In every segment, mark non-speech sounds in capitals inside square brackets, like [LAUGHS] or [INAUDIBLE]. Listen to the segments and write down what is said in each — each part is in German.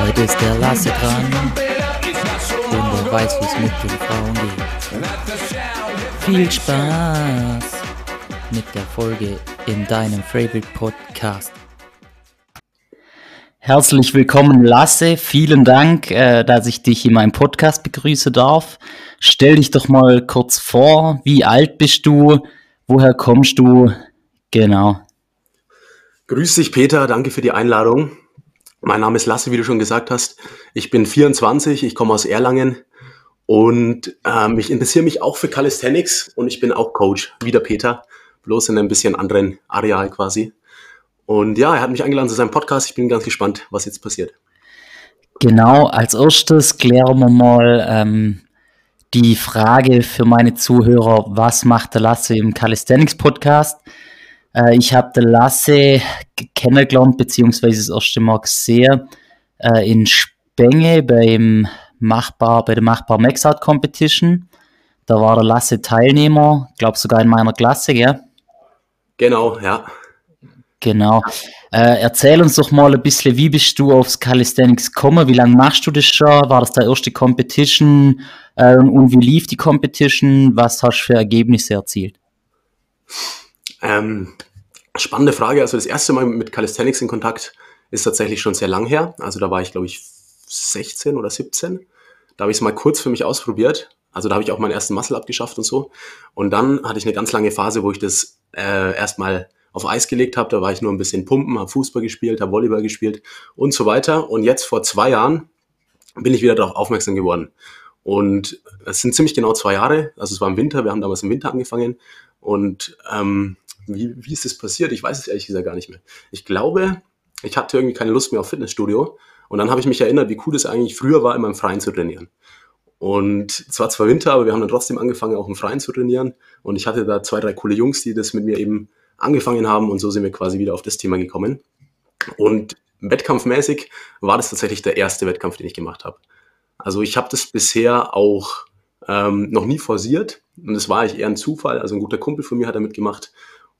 Heute ist der Lasse dran. und er weiß, wie es mit den Frauen geht. Viel Spaß mit der Folge in deinem Favorite Podcast. Herzlich willkommen, Lasse. Vielen Dank, äh, dass ich dich in meinem Podcast begrüßen darf. Stell dich doch mal kurz vor. Wie alt bist du? Woher kommst du? Genau. Grüß dich, Peter. Danke für die Einladung. Mein Name ist Lasse, wie du schon gesagt hast. Ich bin 24, ich komme aus Erlangen und ähm, ich interessiere mich auch für Calisthenics und ich bin auch Coach, wie der Peter, bloß in einem bisschen anderen Areal quasi. Und ja, er hat mich eingeladen zu seinem Podcast. Ich bin ganz gespannt, was jetzt passiert. Genau, als erstes klären wir mal ähm, die Frage für meine Zuhörer, was macht der Lasse im Calisthenics Podcast? Äh, ich habe den Lasse kennengelernt, beziehungsweise das erste Mal gesehen äh, in Spenge beim Machbar, bei der Machbar Max Out Competition. Da war der Lasse Teilnehmer, glaube sogar in meiner Klasse, gell? Genau, ja. Genau. Äh, erzähl uns doch mal ein bisschen, wie bist du aufs Calisthenics gekommen? Wie lange machst du das schon? War das deine erste Competition? Äh, und wie lief die Competition? Was hast du für Ergebnisse erzielt? Ähm, spannende Frage. Also das erste Mal mit Calisthenics in Kontakt ist tatsächlich schon sehr lang her. Also da war ich, glaube ich, 16 oder 17. Da habe ich es mal kurz für mich ausprobiert. Also da habe ich auch meinen ersten Muscle abgeschafft und so. Und dann hatte ich eine ganz lange Phase, wo ich das äh, erstmal auf Eis gelegt habe. Da war ich nur ein bisschen pumpen, habe Fußball gespielt, habe Volleyball gespielt und so weiter. Und jetzt vor zwei Jahren bin ich wieder darauf aufmerksam geworden. Und es sind ziemlich genau zwei Jahre. Also es war im Winter, wir haben damals im Winter angefangen. Und ähm, wie, wie ist das passiert? Ich weiß es ehrlich gesagt gar nicht mehr. Ich glaube, ich hatte irgendwie keine Lust mehr auf Fitnessstudio. Und dann habe ich mich erinnert, wie cool es eigentlich früher war, immer im Freien zu trainieren. Und es war zwar Winter, aber wir haben dann trotzdem angefangen, auch im Freien zu trainieren. Und ich hatte da zwei, drei coole Jungs, die das mit mir eben angefangen haben. Und so sind wir quasi wieder auf das Thema gekommen. Und wettkampfmäßig war das tatsächlich der erste Wettkampf, den ich gemacht habe. Also ich habe das bisher auch ähm, noch nie forciert. Und das war eigentlich eher ein Zufall. Also ein guter Kumpel von mir hat da mitgemacht.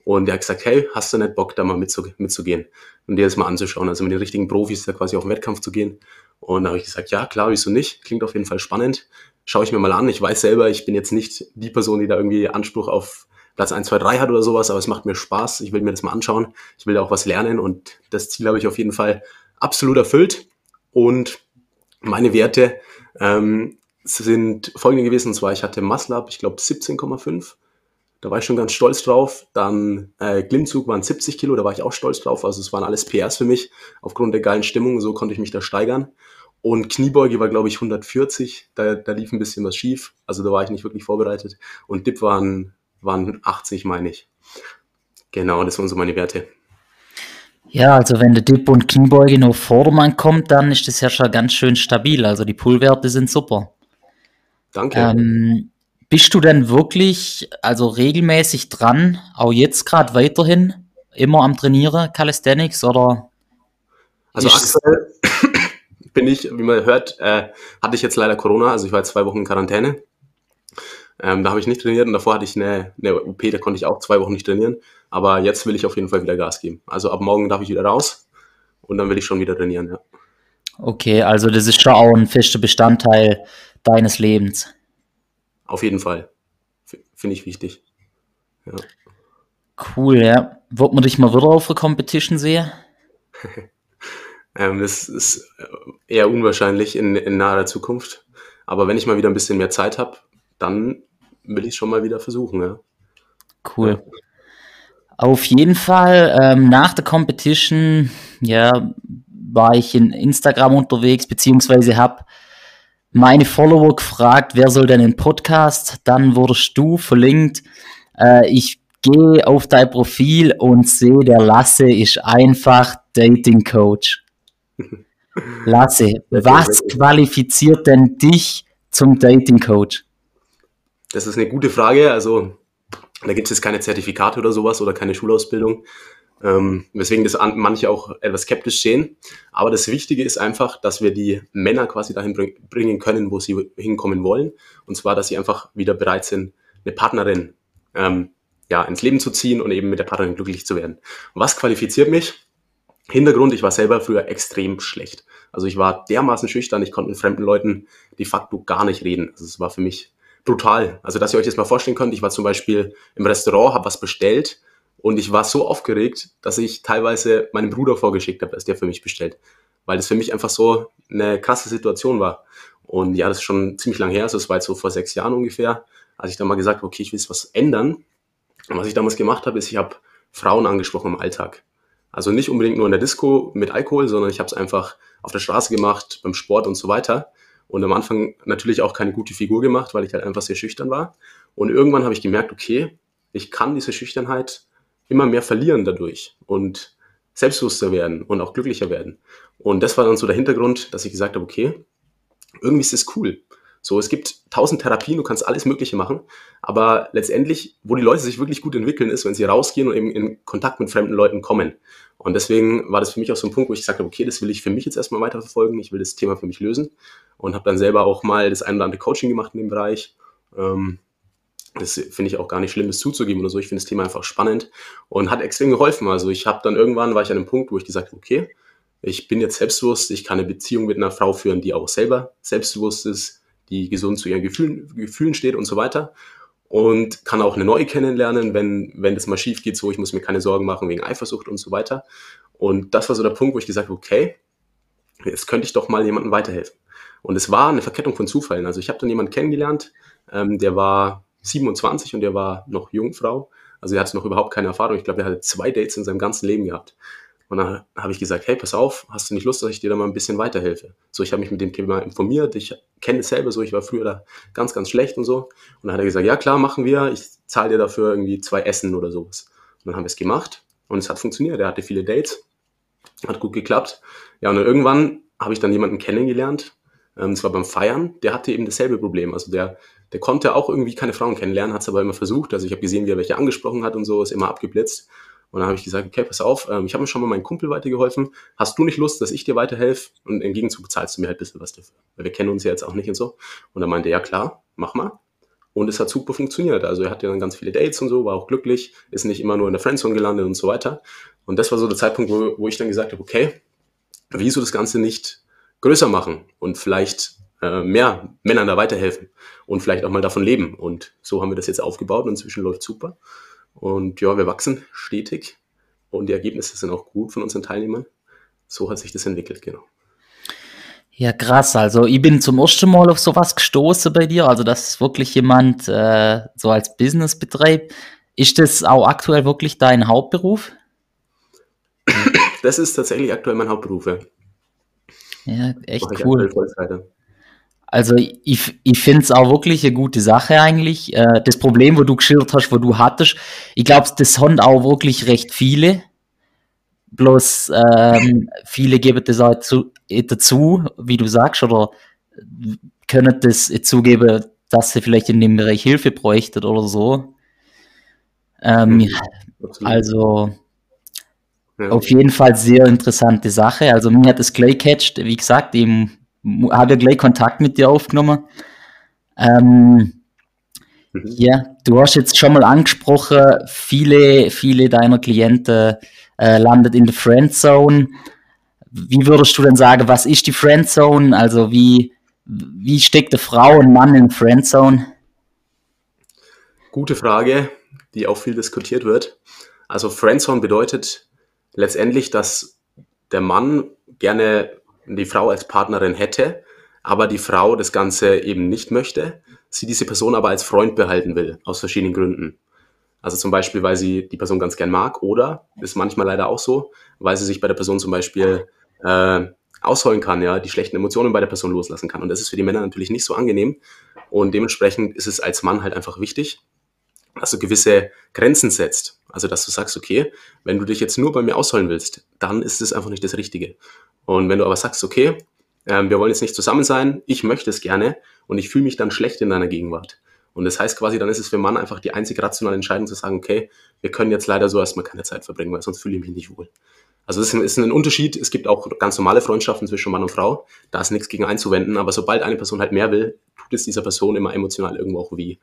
Und der hat gesagt, hey, hast du nicht Bock, da mal mitzu mitzugehen und dir das mal anzuschauen? Also mit den richtigen Profis da quasi auf den Wettkampf zu gehen. Und da habe ich gesagt, ja, klar, wieso nicht? Klingt auf jeden Fall spannend. Schaue ich mir mal an. Ich weiß selber, ich bin jetzt nicht die Person, die da irgendwie Anspruch auf Platz 1, 2, 3 hat oder sowas, aber es macht mir Spaß. Ich will mir das mal anschauen. Ich will da auch was lernen und das Ziel habe ich auf jeden Fall absolut erfüllt. Und meine Werte ähm, sind folgende gewesen. Und zwar, ich hatte Up, ich glaube 17,5. Da war ich schon ganz stolz drauf. Dann äh, Klimmzug waren 70 Kilo, da war ich auch stolz drauf. Also es waren alles PRs für mich. Aufgrund der geilen Stimmung, so konnte ich mich da steigern. Und Kniebeuge war, glaube ich, 140. Da, da lief ein bisschen was schief. Also da war ich nicht wirklich vorbereitet. Und Dip waren, waren 80, meine ich. Genau, das waren so meine Werte. Ja, also wenn der Dip und Kniebeuge nur Vordermann kommt, dann ist das ja schon ganz schön stabil. Also die Pullwerte sind super. Danke. Ähm, bist du denn wirklich, also regelmäßig dran, auch jetzt gerade weiterhin, immer am Trainieren, Calisthenics oder? Also aktuell [COUGHS] bin ich, wie man hört, äh, hatte ich jetzt leider Corona, also ich war zwei Wochen in Quarantäne. Ähm, da habe ich nicht trainiert und davor hatte ich eine, eine OP, da konnte ich auch zwei Wochen nicht trainieren. Aber jetzt will ich auf jeden Fall wieder Gas geben. Also ab morgen darf ich wieder raus und dann will ich schon wieder trainieren, ja. Okay, also das ist schon auch ein fester Bestandteil deines Lebens. Auf jeden Fall. Finde ich wichtig. Ja. Cool, ja. Wird man dich mal wieder auf der Competition sehen? [LAUGHS] Ähm, das ist eher unwahrscheinlich in, in naher Zukunft. Aber wenn ich mal wieder ein bisschen mehr Zeit habe, dann will ich schon mal wieder versuchen, ja. Cool. Auf jeden Fall, ähm, nach der Competition, ja, war ich in Instagram unterwegs, beziehungsweise habe meine Follower gefragt, wer soll denn einen Podcast? Dann wurdest du verlinkt. Äh, ich gehe auf dein Profil und sehe, der Lasse ist einfach Dating Coach. [LAUGHS] Lasse, was qualifiziert denn dich zum Dating Coach? Das ist eine gute Frage. Also da gibt es jetzt keine Zertifikate oder sowas oder keine Schulausbildung. Ähm, weswegen das an, manche auch etwas skeptisch sehen. Aber das Wichtige ist einfach, dass wir die Männer quasi dahin bring, bringen können, wo sie hinkommen wollen. Und zwar, dass sie einfach wieder bereit sind, eine Partnerin ähm, ja, ins Leben zu ziehen und eben mit der Partnerin glücklich zu werden. Was qualifiziert mich? Hintergrund, ich war selber früher extrem schlecht. Also ich war dermaßen schüchtern, ich konnte mit fremden Leuten de facto gar nicht reden. Also es war für mich brutal. Also dass ihr euch das mal vorstellen könnt, ich war zum Beispiel im Restaurant, habe was bestellt und ich war so aufgeregt, dass ich teilweise meinem Bruder vorgeschickt habe, dass der für mich bestellt. Weil das für mich einfach so eine krasse Situation war. Und ja, das ist schon ziemlich lang her, also es war jetzt so vor sechs Jahren ungefähr, als ich dann mal gesagt habe, okay, ich will was ändern. Und was ich damals gemacht habe, ist, ich habe Frauen angesprochen im Alltag. Also nicht unbedingt nur in der Disco mit Alkohol, sondern ich habe es einfach auf der Straße gemacht, beim Sport und so weiter. Und am Anfang natürlich auch keine gute Figur gemacht, weil ich halt einfach sehr schüchtern war. Und irgendwann habe ich gemerkt, okay, ich kann diese Schüchternheit immer mehr verlieren dadurch und selbstbewusster werden und auch glücklicher werden. Und das war dann so der Hintergrund, dass ich gesagt habe, okay, irgendwie ist das cool. So, es gibt tausend Therapien, du kannst alles Mögliche machen, aber letztendlich, wo die Leute sich wirklich gut entwickeln, ist, wenn sie rausgehen und eben in Kontakt mit fremden Leuten kommen. Und deswegen war das für mich auch so ein Punkt, wo ich gesagt habe, okay, das will ich für mich jetzt erstmal weiterverfolgen, ich will das Thema für mich lösen und habe dann selber auch mal das ein oder andere Coaching gemacht in dem Bereich. Ähm, das finde ich auch gar nicht schlimm, das zuzugeben oder so. Ich finde das Thema einfach spannend und hat extrem geholfen. Also ich habe dann irgendwann, war ich an einem Punkt, wo ich gesagt habe, okay, ich bin jetzt selbstbewusst, ich kann eine Beziehung mit einer Frau führen, die auch selber selbstbewusst ist, die gesund zu ihren Gefühlen, Gefühlen steht und so weiter. Und kann auch eine neue kennenlernen, wenn, wenn das mal schief geht, so ich muss mir keine Sorgen machen wegen Eifersucht und so weiter. Und das war so der Punkt, wo ich gesagt habe, okay, jetzt könnte ich doch mal jemandem weiterhelfen. Und es war eine Verkettung von Zufällen. Also ich habe dann jemanden kennengelernt, ähm, der war 27 und der war noch Jungfrau. Also er hatte noch überhaupt keine Erfahrung. Ich glaube, er hatte zwei Dates in seinem ganzen Leben gehabt. Und dann habe ich gesagt, hey, pass auf, hast du nicht Lust, dass ich dir da mal ein bisschen weiterhelfe? So, ich habe mich mit dem Thema informiert, ich kenne es selber so, ich war früher da ganz, ganz schlecht und so. Und dann hat er gesagt, ja klar, machen wir, ich zahle dir dafür irgendwie zwei Essen oder sowas. Und dann haben wir es gemacht und es hat funktioniert. Er hatte viele Dates, hat gut geklappt. Ja, und dann irgendwann habe ich dann jemanden kennengelernt, ähm, zwar beim Feiern, der hatte eben dasselbe Problem. Also der, der konnte auch irgendwie keine Frauen kennenlernen, hat es aber immer versucht. Also ich habe gesehen, wie er welche angesprochen hat und so, ist immer abgeblitzt. Und dann habe ich gesagt, okay, pass auf, ähm, ich habe mir schon mal meinen Kumpel weitergeholfen. Hast du nicht Lust, dass ich dir weiterhelfe? Und im Gegenzug zahlst du mir halt ein bisschen was dafür. Weil wir kennen uns ja jetzt auch nicht und so. Und er meinte, ja klar, mach mal. Und es hat super funktioniert. Also er hatte dann ganz viele Dates und so, war auch glücklich, ist nicht immer nur in der Friendzone gelandet und so weiter. Und das war so der Zeitpunkt, wo, wo ich dann gesagt habe, okay, wieso das Ganze nicht größer machen und vielleicht äh, mehr Männern da weiterhelfen und vielleicht auch mal davon leben. Und so haben wir das jetzt aufgebaut und inzwischen läuft super. Und ja, wir wachsen stetig und die Ergebnisse sind auch gut von unseren Teilnehmern. So hat sich das entwickelt, genau. Ja, krass. Also ich bin zum ersten Mal auf sowas gestoßen bei dir. Also dass wirklich jemand äh, so als Business betreibt. Ist das auch aktuell wirklich dein Hauptberuf? Das ist tatsächlich aktuell mein Hauptberuf. Ja, Ja, echt cool. Also ich, ich finde es auch wirklich eine gute Sache eigentlich. Äh, das Problem, wo du geschildert hast, wo du hattest, ich glaube, das haben auch wirklich recht viele. Bloß ähm, viele geben das auch zu, äh, dazu, wie du sagst, oder können das zugeben, dass sie vielleicht in dem Bereich Hilfe bräuchten oder so. Ähm, Mhm. Also ja. auf jeden Fall sehr interessante Sache. Also mir hat es gleich catcht, wie gesagt, eben habe gleich Kontakt mit dir aufgenommen. Ähm, Mhm. ja, du hast jetzt schon mal angesprochen, viele, viele deiner Klienten äh, landet in der Friendzone. Wie würdest du denn sagen, was ist die Friendzone? Also wie, wie steckt eine Frau und Mann in Friendzone? Gute Frage, die auch viel diskutiert wird. Also Friendzone bedeutet letztendlich, dass der Mann gerne die Frau als Partnerin hätte, aber die Frau das Ganze eben nicht möchte, sie diese Person aber als Freund behalten will, aus verschiedenen Gründen. Also zum Beispiel, weil sie die Person ganz gern mag oder, ist manchmal leider auch so, weil sie sich bei der Person zum Beispiel äh, ausholen kann, ja, die schlechten Emotionen bei der Person loslassen kann. Und das ist für die Männer natürlich nicht so angenehm. Und dementsprechend ist es als Mann halt einfach wichtig, dass du gewisse Grenzen setzt. Also, dass du sagst, okay, wenn du dich jetzt nur bei mir ausholen willst, dann ist es einfach nicht das Richtige. Und wenn du aber sagst, okay, ähm, wir wollen jetzt nicht zusammen sein, ich möchte es gerne und ich fühle mich dann schlecht in deiner Gegenwart. Und das heißt quasi, dann ist es für Mann einfach die einzig rationale Entscheidung zu sagen, okay, wir können jetzt leider so erstmal keine Zeit verbringen, weil sonst fühle ich mich nicht wohl. Also es ist ein Unterschied. Es gibt auch ganz normale Freundschaften zwischen Mann und Frau. Da ist nichts gegen einzuwenden. Aber sobald eine Person halt mehr will, tut es dieser Person immer emotional irgendwo auch weh.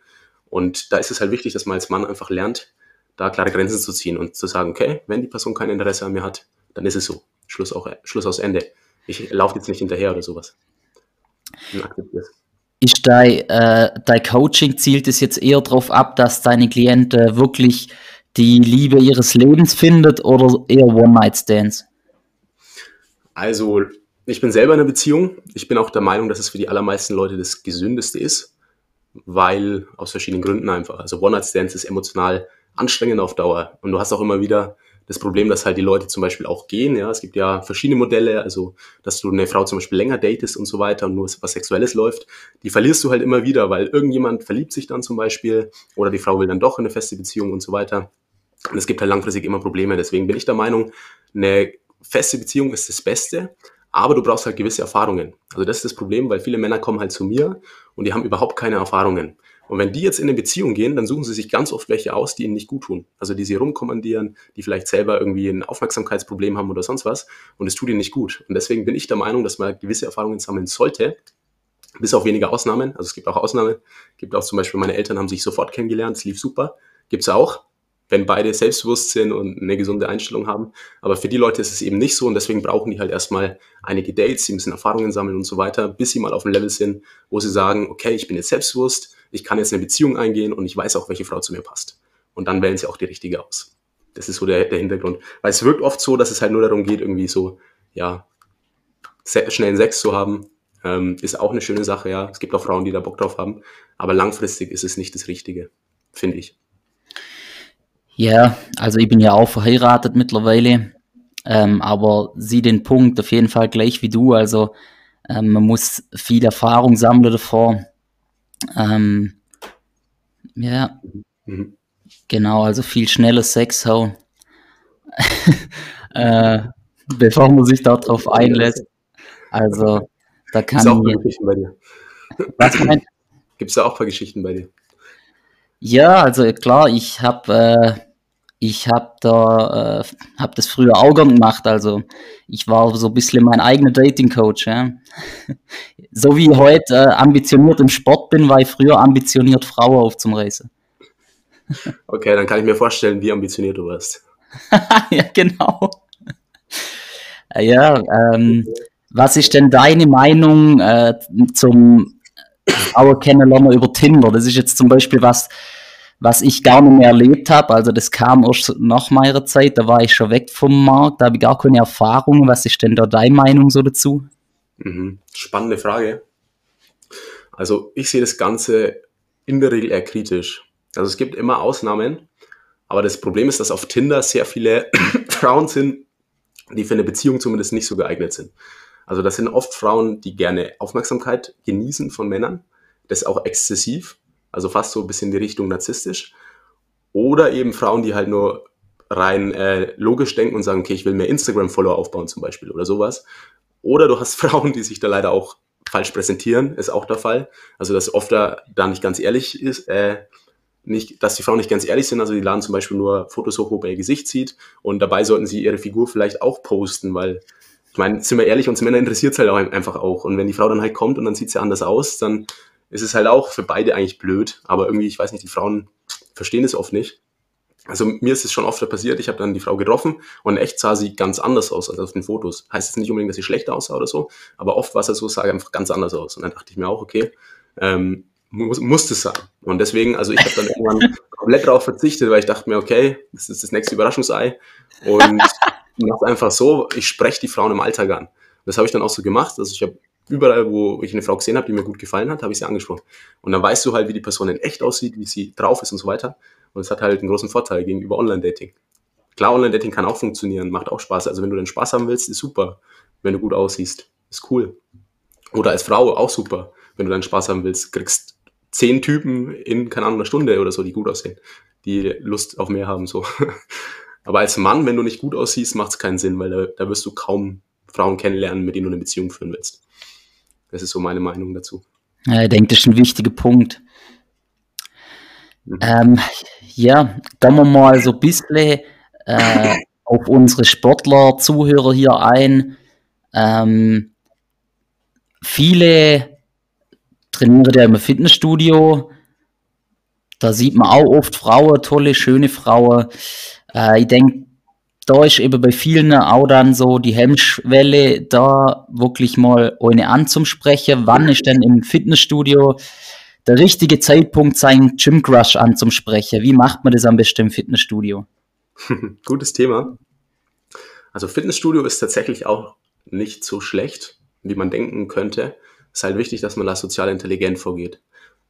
Und da ist es halt wichtig, dass man als Mann einfach lernt, da klare Grenzen zu ziehen und zu sagen, okay, wenn die Person kein Interesse an mir hat, dann ist es so. Schluss, auch, Schluss aus Ende. Ich laufe jetzt nicht hinterher oder sowas. Ist dein, äh, dein Coaching zielt es jetzt eher darauf ab, dass deine Kliente wirklich die Liebe ihres Lebens findet oder eher One-Night-Stands? Also, ich bin selber in einer Beziehung. Ich bin auch der Meinung, dass es für die allermeisten Leute das Gesündeste ist, weil aus verschiedenen Gründen einfach. Also One-Night-Stands ist emotional anstrengend auf Dauer. Und du hast auch immer wieder das Problem, dass halt die Leute zum Beispiel auch gehen. Ja, es gibt ja verschiedene Modelle, also dass du eine Frau zum Beispiel länger datest und so weiter und nur was Sexuelles läuft, die verlierst du halt immer wieder, weil irgendjemand verliebt sich dann zum Beispiel oder die Frau will dann doch in eine feste Beziehung und so weiter. Und es gibt halt langfristig immer Probleme. Deswegen bin ich der Meinung, eine feste Beziehung ist das Beste, aber du brauchst halt gewisse Erfahrungen. Also das ist das Problem, weil viele Männer kommen halt zu mir und die haben überhaupt keine Erfahrungen. Und wenn die jetzt in eine Beziehung gehen, dann suchen sie sich ganz oft welche aus, die ihnen nicht gut tun. Also die sie rumkommandieren, die vielleicht selber irgendwie ein Aufmerksamkeitsproblem haben oder sonst was. Und es tut ihnen nicht gut. Und deswegen bin ich der Meinung, dass man gewisse Erfahrungen sammeln sollte. Bis auf wenige Ausnahmen. Also es gibt auch Ausnahmen. Es gibt auch zum Beispiel, meine Eltern haben sich sofort kennengelernt. Es lief super. Gibt es auch wenn beide selbstbewusst sind und eine gesunde Einstellung haben. Aber für die Leute ist es eben nicht so und deswegen brauchen die halt erstmal einige Dates, sie müssen Erfahrungen sammeln und so weiter, bis sie mal auf ein Level sind, wo sie sagen, okay, ich bin jetzt selbstbewusst, ich kann jetzt eine Beziehung eingehen und ich weiß auch, welche Frau zu mir passt. Und dann wählen sie auch die richtige aus. Das ist so der, der Hintergrund. Weil es wirkt oft so, dass es halt nur darum geht, irgendwie so, ja, schnellen Sex zu haben. Ähm, ist auch eine schöne Sache, ja. Es gibt auch Frauen, die da Bock drauf haben. Aber langfristig ist es nicht das Richtige, finde ich. Ja, also ich bin ja auch verheiratet mittlerweile, ähm, aber sieh den Punkt auf jeden Fall gleich wie du. Also ähm, man muss viel Erfahrung sammeln davor. Ähm, ja, mhm. genau, also viel schneller Sex haben, [LAUGHS] äh, bevor man sich darauf einlässt. Also da kann Gibt's auch ich, Geschichten bei dir? Was Gibt es da auch ein paar Geschichten bei dir? Ja, also klar, ich habe äh, ich habe da, äh, habe das früher auch gern gemacht. Also ich war so ein bisschen mein eigener Dating-Coach. Ja. So wie ich heute äh, ambitioniert im Sport bin, war ich früher ambitioniert, Frauen aufzureißen. [LAUGHS] okay, dann kann ich mir vorstellen, wie ambitioniert du warst. [LAUGHS] ja, genau. Ja, ähm, was ist denn deine Meinung äh, zum Frauen kennenlernen über Tinder? Das ist jetzt zum Beispiel was, was ich gar nicht mehr erlebt habe. Also das kam erst nach meiner Zeit, da war ich schon weg vom Markt, da habe ich gar keine Erfahrung. Was ist denn da deine Meinung so dazu? Mhm. Spannende Frage. Also ich sehe das Ganze in der Regel eher kritisch. Also es gibt immer Ausnahmen, aber das Problem ist, dass auf Tinder sehr viele [COUGHS] Frauen sind, die für eine Beziehung zumindest nicht so geeignet sind. Also das sind oft Frauen, die gerne Aufmerksamkeit genießen von Männern. Das ist auch exzessiv also fast so ein bisschen in die Richtung narzisstisch. Oder eben Frauen, die halt nur rein äh, logisch denken und sagen, okay, ich will mehr Instagram-Follower aufbauen zum Beispiel oder sowas. Oder du hast [LAUGHS] Frauen, die sich da leider auch falsch präsentieren, ist auch der Fall. Also dass oft da, da nicht ganz ehrlich ist, äh, nicht, dass die Frauen nicht ganz ehrlich sind, also die laden zum Beispiel nur Fotos hoch, wo ihr Gesicht sieht und dabei sollten sie ihre Figur vielleicht auch posten, weil ich meine, sind wir ehrlich, uns Männer interessiert es halt auch einfach auch. Und wenn die Frau dann halt kommt und dann sieht sie anders aus, dann ist es halt auch für beide eigentlich blöd, aber irgendwie, ich weiß nicht, die Frauen verstehen es oft nicht. Also mir ist es schon oft passiert, ich habe dann die Frau getroffen und echt sah sie ganz anders aus als auf den Fotos. Heißt jetzt nicht unbedingt, dass sie schlechter aussah oder so, aber oft war es so, sah einfach ganz anders aus. Und dann dachte ich mir auch, okay, ähm, muss, muss das sein. Und deswegen, also ich habe dann irgendwann [LAUGHS] komplett darauf verzichtet, weil ich dachte mir, okay, das ist das nächste Überraschungsei. Und [LAUGHS] mach's einfach so, ich spreche die Frauen im Alltag an. Das habe ich dann auch so gemacht. Also ich habe überall, wo ich eine Frau gesehen habe, die mir gut gefallen hat, habe ich sie angesprochen. Und dann weißt du halt, wie die Person in echt aussieht, wie sie drauf ist und so weiter. Und es hat halt einen großen Vorteil gegenüber Online-Dating. Klar, Online-Dating kann auch funktionieren, macht auch Spaß. Also wenn du den Spaß haben willst, ist super. Wenn du gut aussiehst, ist cool. Oder als Frau auch super. Wenn du deinen Spaß haben willst, kriegst zehn Typen in, keine Ahnung, einer Stunde oder so, die gut aussehen, die Lust auf mehr haben, so. [LAUGHS] Aber als Mann, wenn du nicht gut aussiehst, macht es keinen Sinn, weil da, da wirst du kaum Frauen kennenlernen, mit denen du eine Beziehung führen willst. Das ist so meine Meinung dazu. Ja, ich denke, das ist ein wichtiger Punkt. Ähm, ja, gehen wir mal so ein bisschen äh, [LAUGHS] auf unsere Sportler, Zuhörer hier ein. Ähm, viele trainieren ja im Fitnessstudio. Da sieht man auch oft Frauen, tolle, schöne Frauen. Äh, ich denke, da ist eben bei vielen auch dann so die Hemmschwelle, da wirklich mal eine anzusprechen. Wann ist denn im Fitnessstudio der richtige Zeitpunkt, seinen Gym Crush anzusprechen? Wie macht man das am besten im Fitnessstudio? [LAUGHS] Gutes Thema. Also Fitnessstudio ist tatsächlich auch nicht so schlecht, wie man denken könnte. Es ist halt wichtig, dass man da sozial intelligent vorgeht.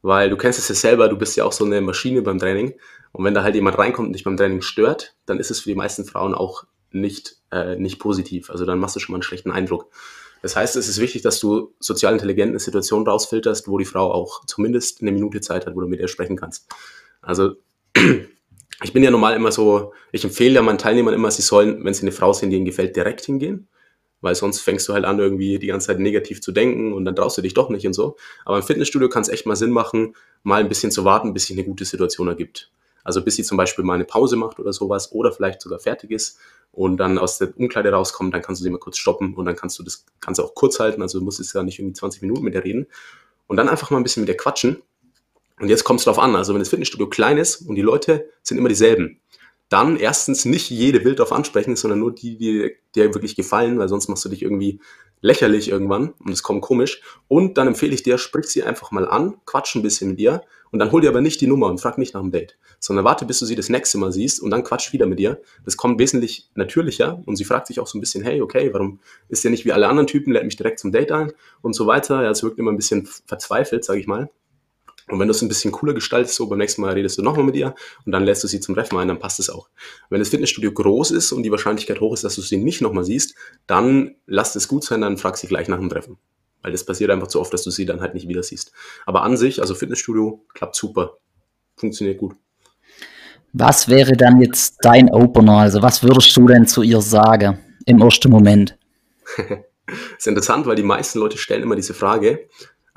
Weil du kennst es ja selber, du bist ja auch so eine Maschine beim Training. Und wenn da halt jemand reinkommt und dich beim Training stört, dann ist es für die meisten Frauen auch nicht, äh, nicht positiv. Also dann machst du schon mal einen schlechten Eindruck. Das heißt, es ist wichtig, dass du sozial intelligent eine Situation rausfilterst, wo die Frau auch zumindest eine Minute Zeit hat, wo du mit ihr sprechen kannst. Also [CLEARS THROAT] ich bin ja normal immer so, ich empfehle ja meinen Teilnehmern immer, sie sollen, wenn sie eine Frau sehen, die ihnen gefällt, direkt hingehen. Weil sonst fängst du halt an, irgendwie die ganze Zeit negativ zu denken und dann traust du dich doch nicht und so. Aber im Fitnessstudio kann es echt mal Sinn machen, mal ein bisschen zu warten, bis sich eine gute Situation ergibt. Also bis sie zum Beispiel mal eine Pause macht oder sowas oder vielleicht sogar fertig ist und dann aus der Umkleide rauskommt, dann kannst du sie mal kurz stoppen und dann kannst du das Ganze auch kurz halten. Also du musst es ja nicht irgendwie 20 Minuten mit ihr reden. Und dann einfach mal ein bisschen mit ihr quatschen. Und jetzt kommt es drauf an. Also wenn das Fitnessstudio klein ist und die Leute sind immer dieselben, dann erstens nicht jede wild darauf ansprechen, sondern nur die, die dir wirklich gefallen, weil sonst machst du dich irgendwie lächerlich irgendwann und es kommt komisch. Und dann empfehle ich dir, sprich sie einfach mal an, quatsch ein bisschen mit ihr und dann hol dir aber nicht die Nummer und frag nicht nach dem Date, sondern warte, bis du sie das nächste Mal siehst und dann quatsch wieder mit ihr. Das kommt wesentlich natürlicher und sie fragt sich auch so ein bisschen, hey, okay, warum ist der nicht wie alle anderen Typen, lädt mich direkt zum Date ein und so weiter. Ja, es wirkt immer ein bisschen verzweifelt, sage ich mal. Und wenn du es ein bisschen cooler gestaltest, so beim nächsten Mal redest du nochmal mit ihr und dann lässt du sie zum Treffen ein, dann passt es auch. Wenn das Fitnessstudio groß ist und die Wahrscheinlichkeit hoch ist, dass du sie nicht nochmal siehst, dann lass es gut sein, dann frag sie gleich nach dem Treffen. Weil das passiert einfach zu oft, dass du sie dann halt nicht wieder siehst. Aber an sich, also Fitnessstudio, klappt super. Funktioniert gut. Was wäre dann jetzt dein Opener? Also was würdest du denn zu ihr sagen im ersten Moment? das [LAUGHS] ist interessant, weil die meisten Leute stellen immer diese Frage,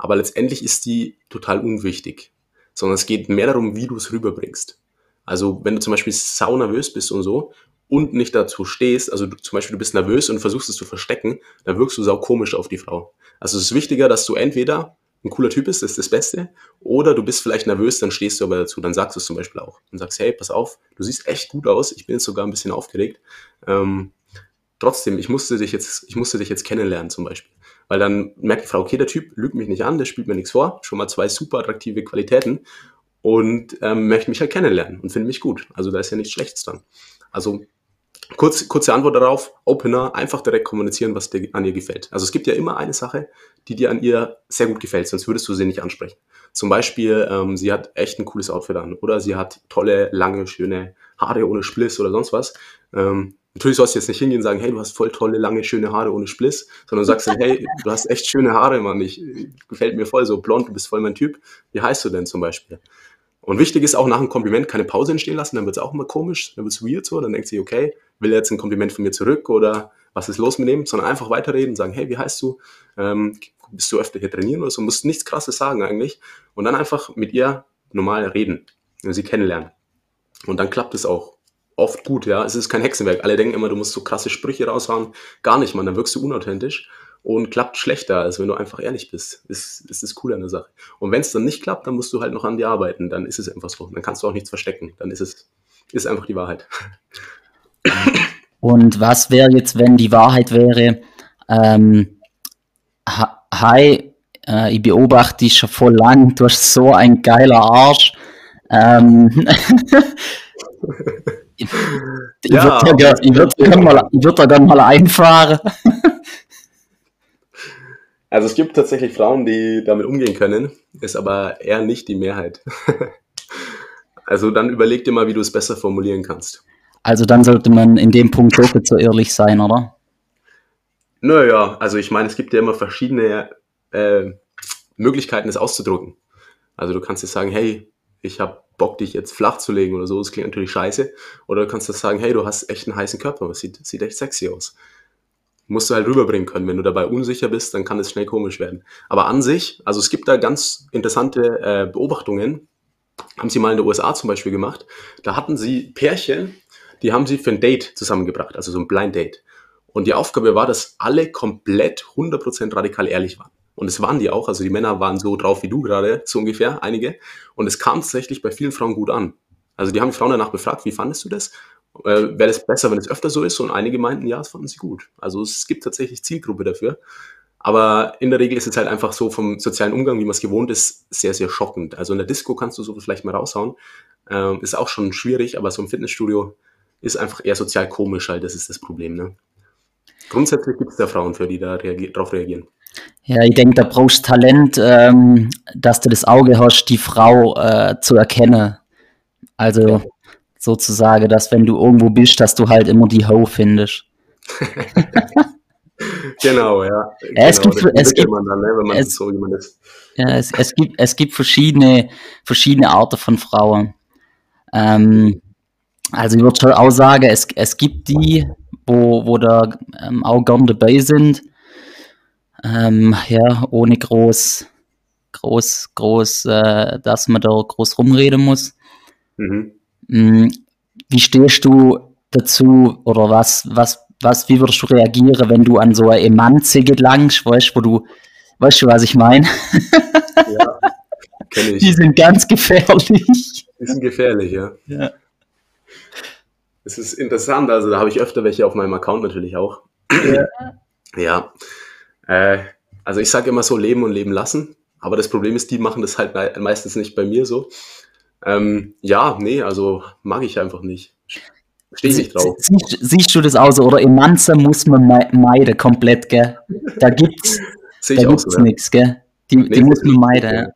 aber letztendlich ist die total unwichtig, sondern es geht mehr darum, wie du es rüberbringst. Also wenn du zum Beispiel sau nervös bist und so und nicht dazu stehst, also du, zum Beispiel du bist nervös und versuchst es zu verstecken, dann wirkst du sau komisch auf die Frau. Also es ist wichtiger, dass du entweder ein cooler Typ bist, das ist das Beste, oder du bist vielleicht nervös, dann stehst du aber dazu, dann sagst du es zum Beispiel auch und sagst, hey, pass auf, du siehst echt gut aus, ich bin jetzt sogar ein bisschen aufgeregt. Ähm, trotzdem, ich musste dich jetzt, ich musste dich jetzt kennenlernen zum Beispiel. Weil dann merkt die Frau, okay, der Typ lügt mich nicht an, der spielt mir nichts vor, schon mal zwei super attraktive Qualitäten und ähm, möchte mich halt kennenlernen und finde mich gut. Also da ist ja nichts Schlechtes dran. Also kurz, kurze Antwort darauf, Opener, einfach direkt kommunizieren, was dir an ihr gefällt. Also es gibt ja immer eine Sache, die dir an ihr sehr gut gefällt, sonst würdest du sie nicht ansprechen. Zum Beispiel, ähm, sie hat echt ein cooles Outfit an oder sie hat tolle, lange, schöne Haare ohne Spliss oder sonst was. Ähm, Natürlich sollst du jetzt nicht hingehen und sagen, hey, du hast voll tolle, lange, schöne Haare ohne Spliss, sondern sagst dann, hey, du hast echt schöne Haare, Mann, ich, gefällt mir voll, so blond, du bist voll mein Typ. Wie heißt du denn zum Beispiel? Und wichtig ist auch nach einem Kompliment keine Pause entstehen lassen, dann wird es auch immer komisch, dann wird es weird so, dann denkt sie, okay, will er jetzt ein Kompliment von mir zurück oder was ist los mit dem, sondern einfach weiterreden sagen, hey, wie heißt du? Ähm, bist du öfter hier trainieren oder so? Musst nichts krasses sagen eigentlich. Und dann einfach mit ihr normal reden, sie kennenlernen. Und dann klappt es auch oft gut, ja. Es ist kein Hexenwerk. Alle denken immer, du musst so krasse Sprüche raushauen. Gar nicht, man. Dann wirkst du unauthentisch und klappt schlechter, als wenn du einfach ehrlich bist. Ist, ist das Coole an der Sache. Und wenn es dann nicht klappt, dann musst du halt noch an dir arbeiten. Dann ist es einfach so. Dann kannst du auch nichts verstecken. Dann ist es ist einfach die Wahrheit. Und was wäre jetzt, wenn die Wahrheit wäre, ähm, hi, äh, ich beobachte dich schon voll lang, du hast so ein geiler Arsch. Ähm, [LAUGHS] Ich, ich Ja, würde da, würd da mal, würd da gern mal einfahren. Also es gibt tatsächlich Frauen, die damit umgehen können, ist aber eher nicht die Mehrheit. [LAUGHS] Also dann überleg dir mal, wie du es besser formulieren kannst. Also dann sollte man in dem Punkt jetzt so ehrlich sein, oder? Naja, also ich meine, es gibt ja immer verschiedene äh, Möglichkeiten, es auszudrücken. Also du kannst jetzt sagen, hey, ich habe Bock, dich jetzt flach zu legen oder so, das klingt natürlich scheiße. Oder du kannst das sagen, hey, du hast echt einen heißen Körper, das sieht, sieht echt sexy aus. Musst du halt rüberbringen können. Wenn du dabei unsicher bist, dann kann es schnell komisch werden. Aber an sich, also es gibt da ganz interessante äh, Beobachtungen, haben sie mal in den USA zum Beispiel gemacht. Da hatten sie Pärchen, die haben sie für ein Date zusammengebracht, also so ein Blind Date. Und die Aufgabe war, dass alle komplett 100% radikal ehrlich waren. Und es waren die auch, also die Männer waren so drauf wie du gerade, so ungefähr, einige. Und es kam tatsächlich bei vielen Frauen gut an. Also die haben die Frauen danach befragt, wie fandest du das? Äh, Wäre es besser, wenn es öfter so ist? Und einige meinten, ja, das fanden sie gut. Also es gibt tatsächlich Zielgruppe dafür. Aber in der Regel ist es halt einfach so vom sozialen Umgang, wie man es gewohnt ist, sehr, sehr schockend. Also in der Disco kannst du so vielleicht mal raushauen. Ähm, ist auch schon schwierig, aber so im Fitnessstudio ist einfach eher sozial komisch halt, das ist das Problem. Ne? Grundsätzlich gibt es da Frauen für, die da reagi drauf reagieren. Ja, ich denke, da brauchst du Talent, ähm, dass du das Auge hast, die Frau äh, zu erkennen. Also sozusagen, dass wenn du irgendwo bist, dass du halt immer die Ho findest. [LAUGHS] Genau, ja. Ja, genau, es gibt- es gibt- dann, ne, es- so. Ja, es, es, gibt, es gibt verschiedene, verschiedene Arten von Frauen. Ähm, also ich würde schon auch sagen, es, es gibt die, wo, wo da ähm, auch gern dabei sind. Ähm, ja, ohne groß, groß, groß, äh, dass man da groß rumreden muss. Mhm. Mm, Wie stehst du dazu oder was, was, was, wie würdest du reagieren, wenn du an so eine Emanze gelangst, weißt wo du, weißt du, was ich meine? Ja, kenne [LAUGHS] ich. Die sind ganz gefährlich. Die sind gefährlich, ja. Ja. Es ist interessant, also da habe ich öfter welche auf meinem Account natürlich auch. Ja. Äh, also ich sage immer so, leben und leben lassen. Aber das Problem ist, die machen das halt mei- meistens nicht bei mir so. Ähm, ja, nee, also mag ich einfach nicht. Stehe ich nicht drauf. Siehst, siehst du das auch so? Oder Emanze muss man mei- meiden, komplett, gell? Da gibt's, da gibt's so. Nichts, gell? Die, Nee, die muss man meiden, ja.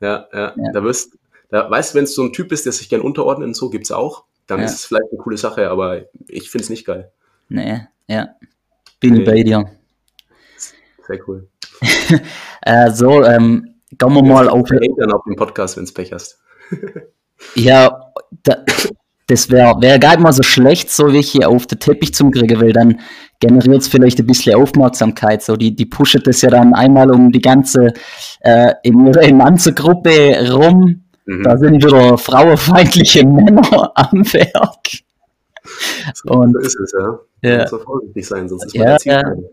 Ja, ja, Ja. da wirst, da, weißt du, wenn es so ein Typ ist, der sich gern unterordnet und so, gibt's auch, dann Ja. ist es vielleicht eine coole Sache, aber ich finde es nicht geil. Nee, ja. Bin ich Nee. bei dir. Sehr cool. [LAUGHS] Äh, so, ähm, gehen wir mal auf. Dann auf dem Podcast, wenn es Pech hast. [LAUGHS] Ja, da, das wäre wär gar nicht mal so schlecht, so welche auf den Teppich zum kriegen, weil dann generiert es vielleicht ein bisschen Aufmerksamkeit. So, die, die pushen das ja dann einmal um die ganze äh, in ihrer Emanze-Gruppe rum. Mhm. Da sind wieder frauenfeindliche [LAUGHS] Männer am Werk. Und so ist es, ja. Ja. Man muss vorsichtig sein, sonst ist man Ja, Zielgruppe.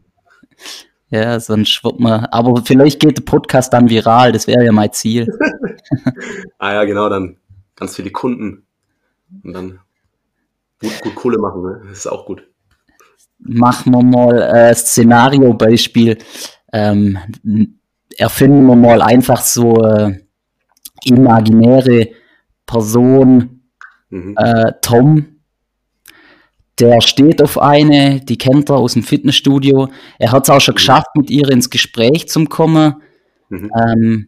Ja, sonst wird man. Aber vielleicht geht der Podcast dann viral, das wäre ja mein Ziel. [LAUGHS] Ah ja, genau, dann ganz viele Kunden und dann gut, gut Kohle machen, ne? Das ist auch gut. machen wir mal äh, Szenario-Beispiel. Ähm, erfinden wir mal einfach so äh, imaginäre Person, Mhm. äh, Tom. Der steht auf eine, die kennt er aus dem Fitnessstudio. Er hat es auch schon geschafft, mit ihr ins Gespräch zu kommen. Mhm. Ähm,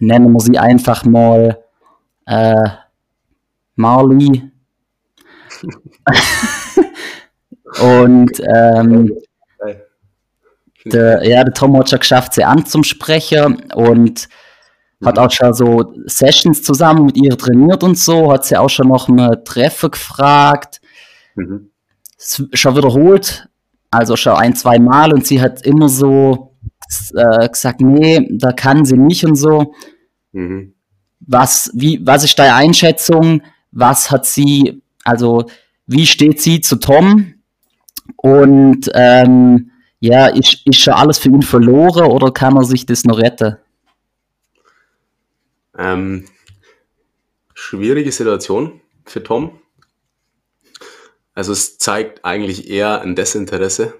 nennen wir sie einfach mal äh, Marley. [LAUGHS] Und ähm, der, ja, der Tom hat schon geschafft, sie anzusprechen und hat auch schon so Sessions zusammen mit ihr trainiert und so, hat sie auch schon nach einem Treffen gefragt, Mhm. Schon wiederholt, also schon ein, zwei Mal und sie hat immer so äh, gesagt, nee, da kann sie nicht und so. Mhm. Was, wie, was ist deine Einschätzung? Was hat sie, also wie steht sie zu Tom? Und ähm, ja, ist, ist schon alles für ihn verloren oder kann er sich das noch retten? Ähm, schwierige Situation für Tom. Also es zeigt eigentlich eher ein Desinteresse.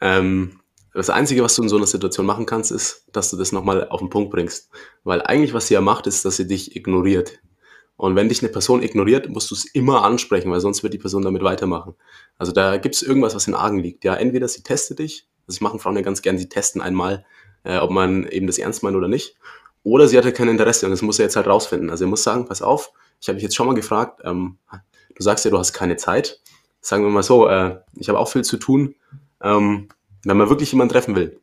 Ähm, das Einzige, was du in so einer Situation machen kannst, ist, dass du das nochmal auf den Punkt bringst. Weil eigentlich, was sie ja macht, ist, dass sie dich ignoriert. Und wenn dich eine Person ignoriert, musst du es immer ansprechen, weil sonst wird die Person damit weitermachen. Also da gibt es irgendwas, was in Argen liegt. Ja, entweder sie testet dich, das machen Frauen ja ganz gern, sie testen einmal, äh, ob man eben das ernst meint oder nicht. Oder sie hatte kein Interesse und das muss er jetzt halt rausfinden. Also er muss sagen, pass auf, ich habe dich jetzt schon mal gefragt, ähm, du sagst ja, du hast keine Zeit. Sagen wir mal so, äh, ich habe auch viel zu tun. Ähm, wenn man wirklich jemanden treffen will,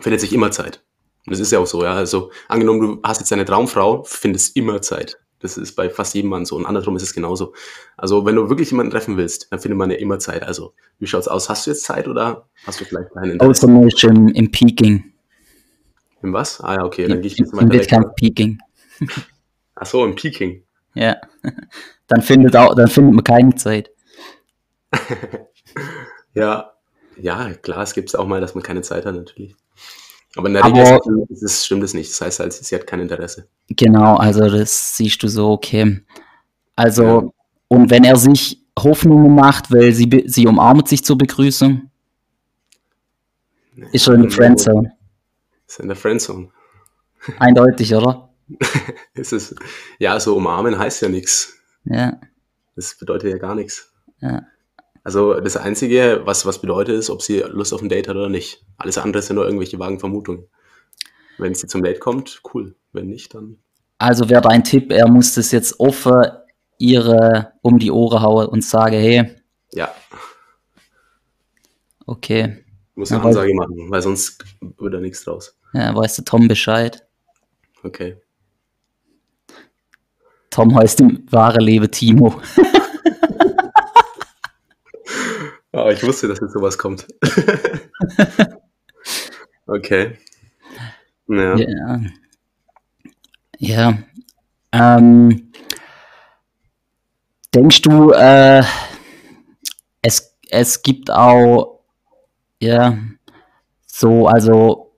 findet sich immer Zeit. Und das ist ja auch so, ja. Also angenommen, du hast jetzt eine Traumfrau, findest immer Zeit. Das ist bei fast jedem Mann so. Und andersrum ist es genauso. Also wenn du wirklich jemanden treffen willst, dann findet man ja immer Zeit. Also wie schaut's aus? Hast du jetzt Zeit oder hast du vielleicht keinen? Außer ist im, im Peaking. Im was? Ah ja, okay, dann gehe ich jetzt mal im. Wettkampf Peaking. Ach so, im Peking. Ja. Dann findet, auch, dann findet man keine Zeit. [LAUGHS] Ja, ja, klar, es gibt auch mal, dass man keine Zeit hat, natürlich. Aber in der Regel ist es, stimmt es nicht. Das heißt halt, sie hat kein Interesse. Genau, also das siehst du so, okay. Also, Ja. und wenn er sich Hoffnungen macht, weil sie, sie umarmt sich zur Begrüßung, ist er in der Friendzone. Ist in der Friendzone. [LAUGHS] Eindeutig, oder? [LAUGHS] Ist es, ja, so umarmen heißt ja nichts. Ja, Das bedeutet ja gar nichts. ja. Also das Einzige, was, was bedeutet, ist, ob sie Lust auf ein Date hat oder nicht. Alles andere sind nur irgendwelche vagen Vermutungen. Wenn sie zum Date kommt, cool. Wenn nicht, dann Also wäre dein Tipp, er muss das jetzt offen ihre um die Ohren hauen und sagen, hey, ja, okay, muss Ja, eine weil- Ansage machen, weil sonst wird da nichts draus. ja, weißt du Tom Bescheid? Okay. Tom heißt im wahren Leben Timo. [LAUGHS] Ah, ich wusste, dass jetzt sowas kommt. [LAUGHS] okay. Ja. Ja. Ja. Ähm, denkst du, äh, es, es gibt auch, ja, so, also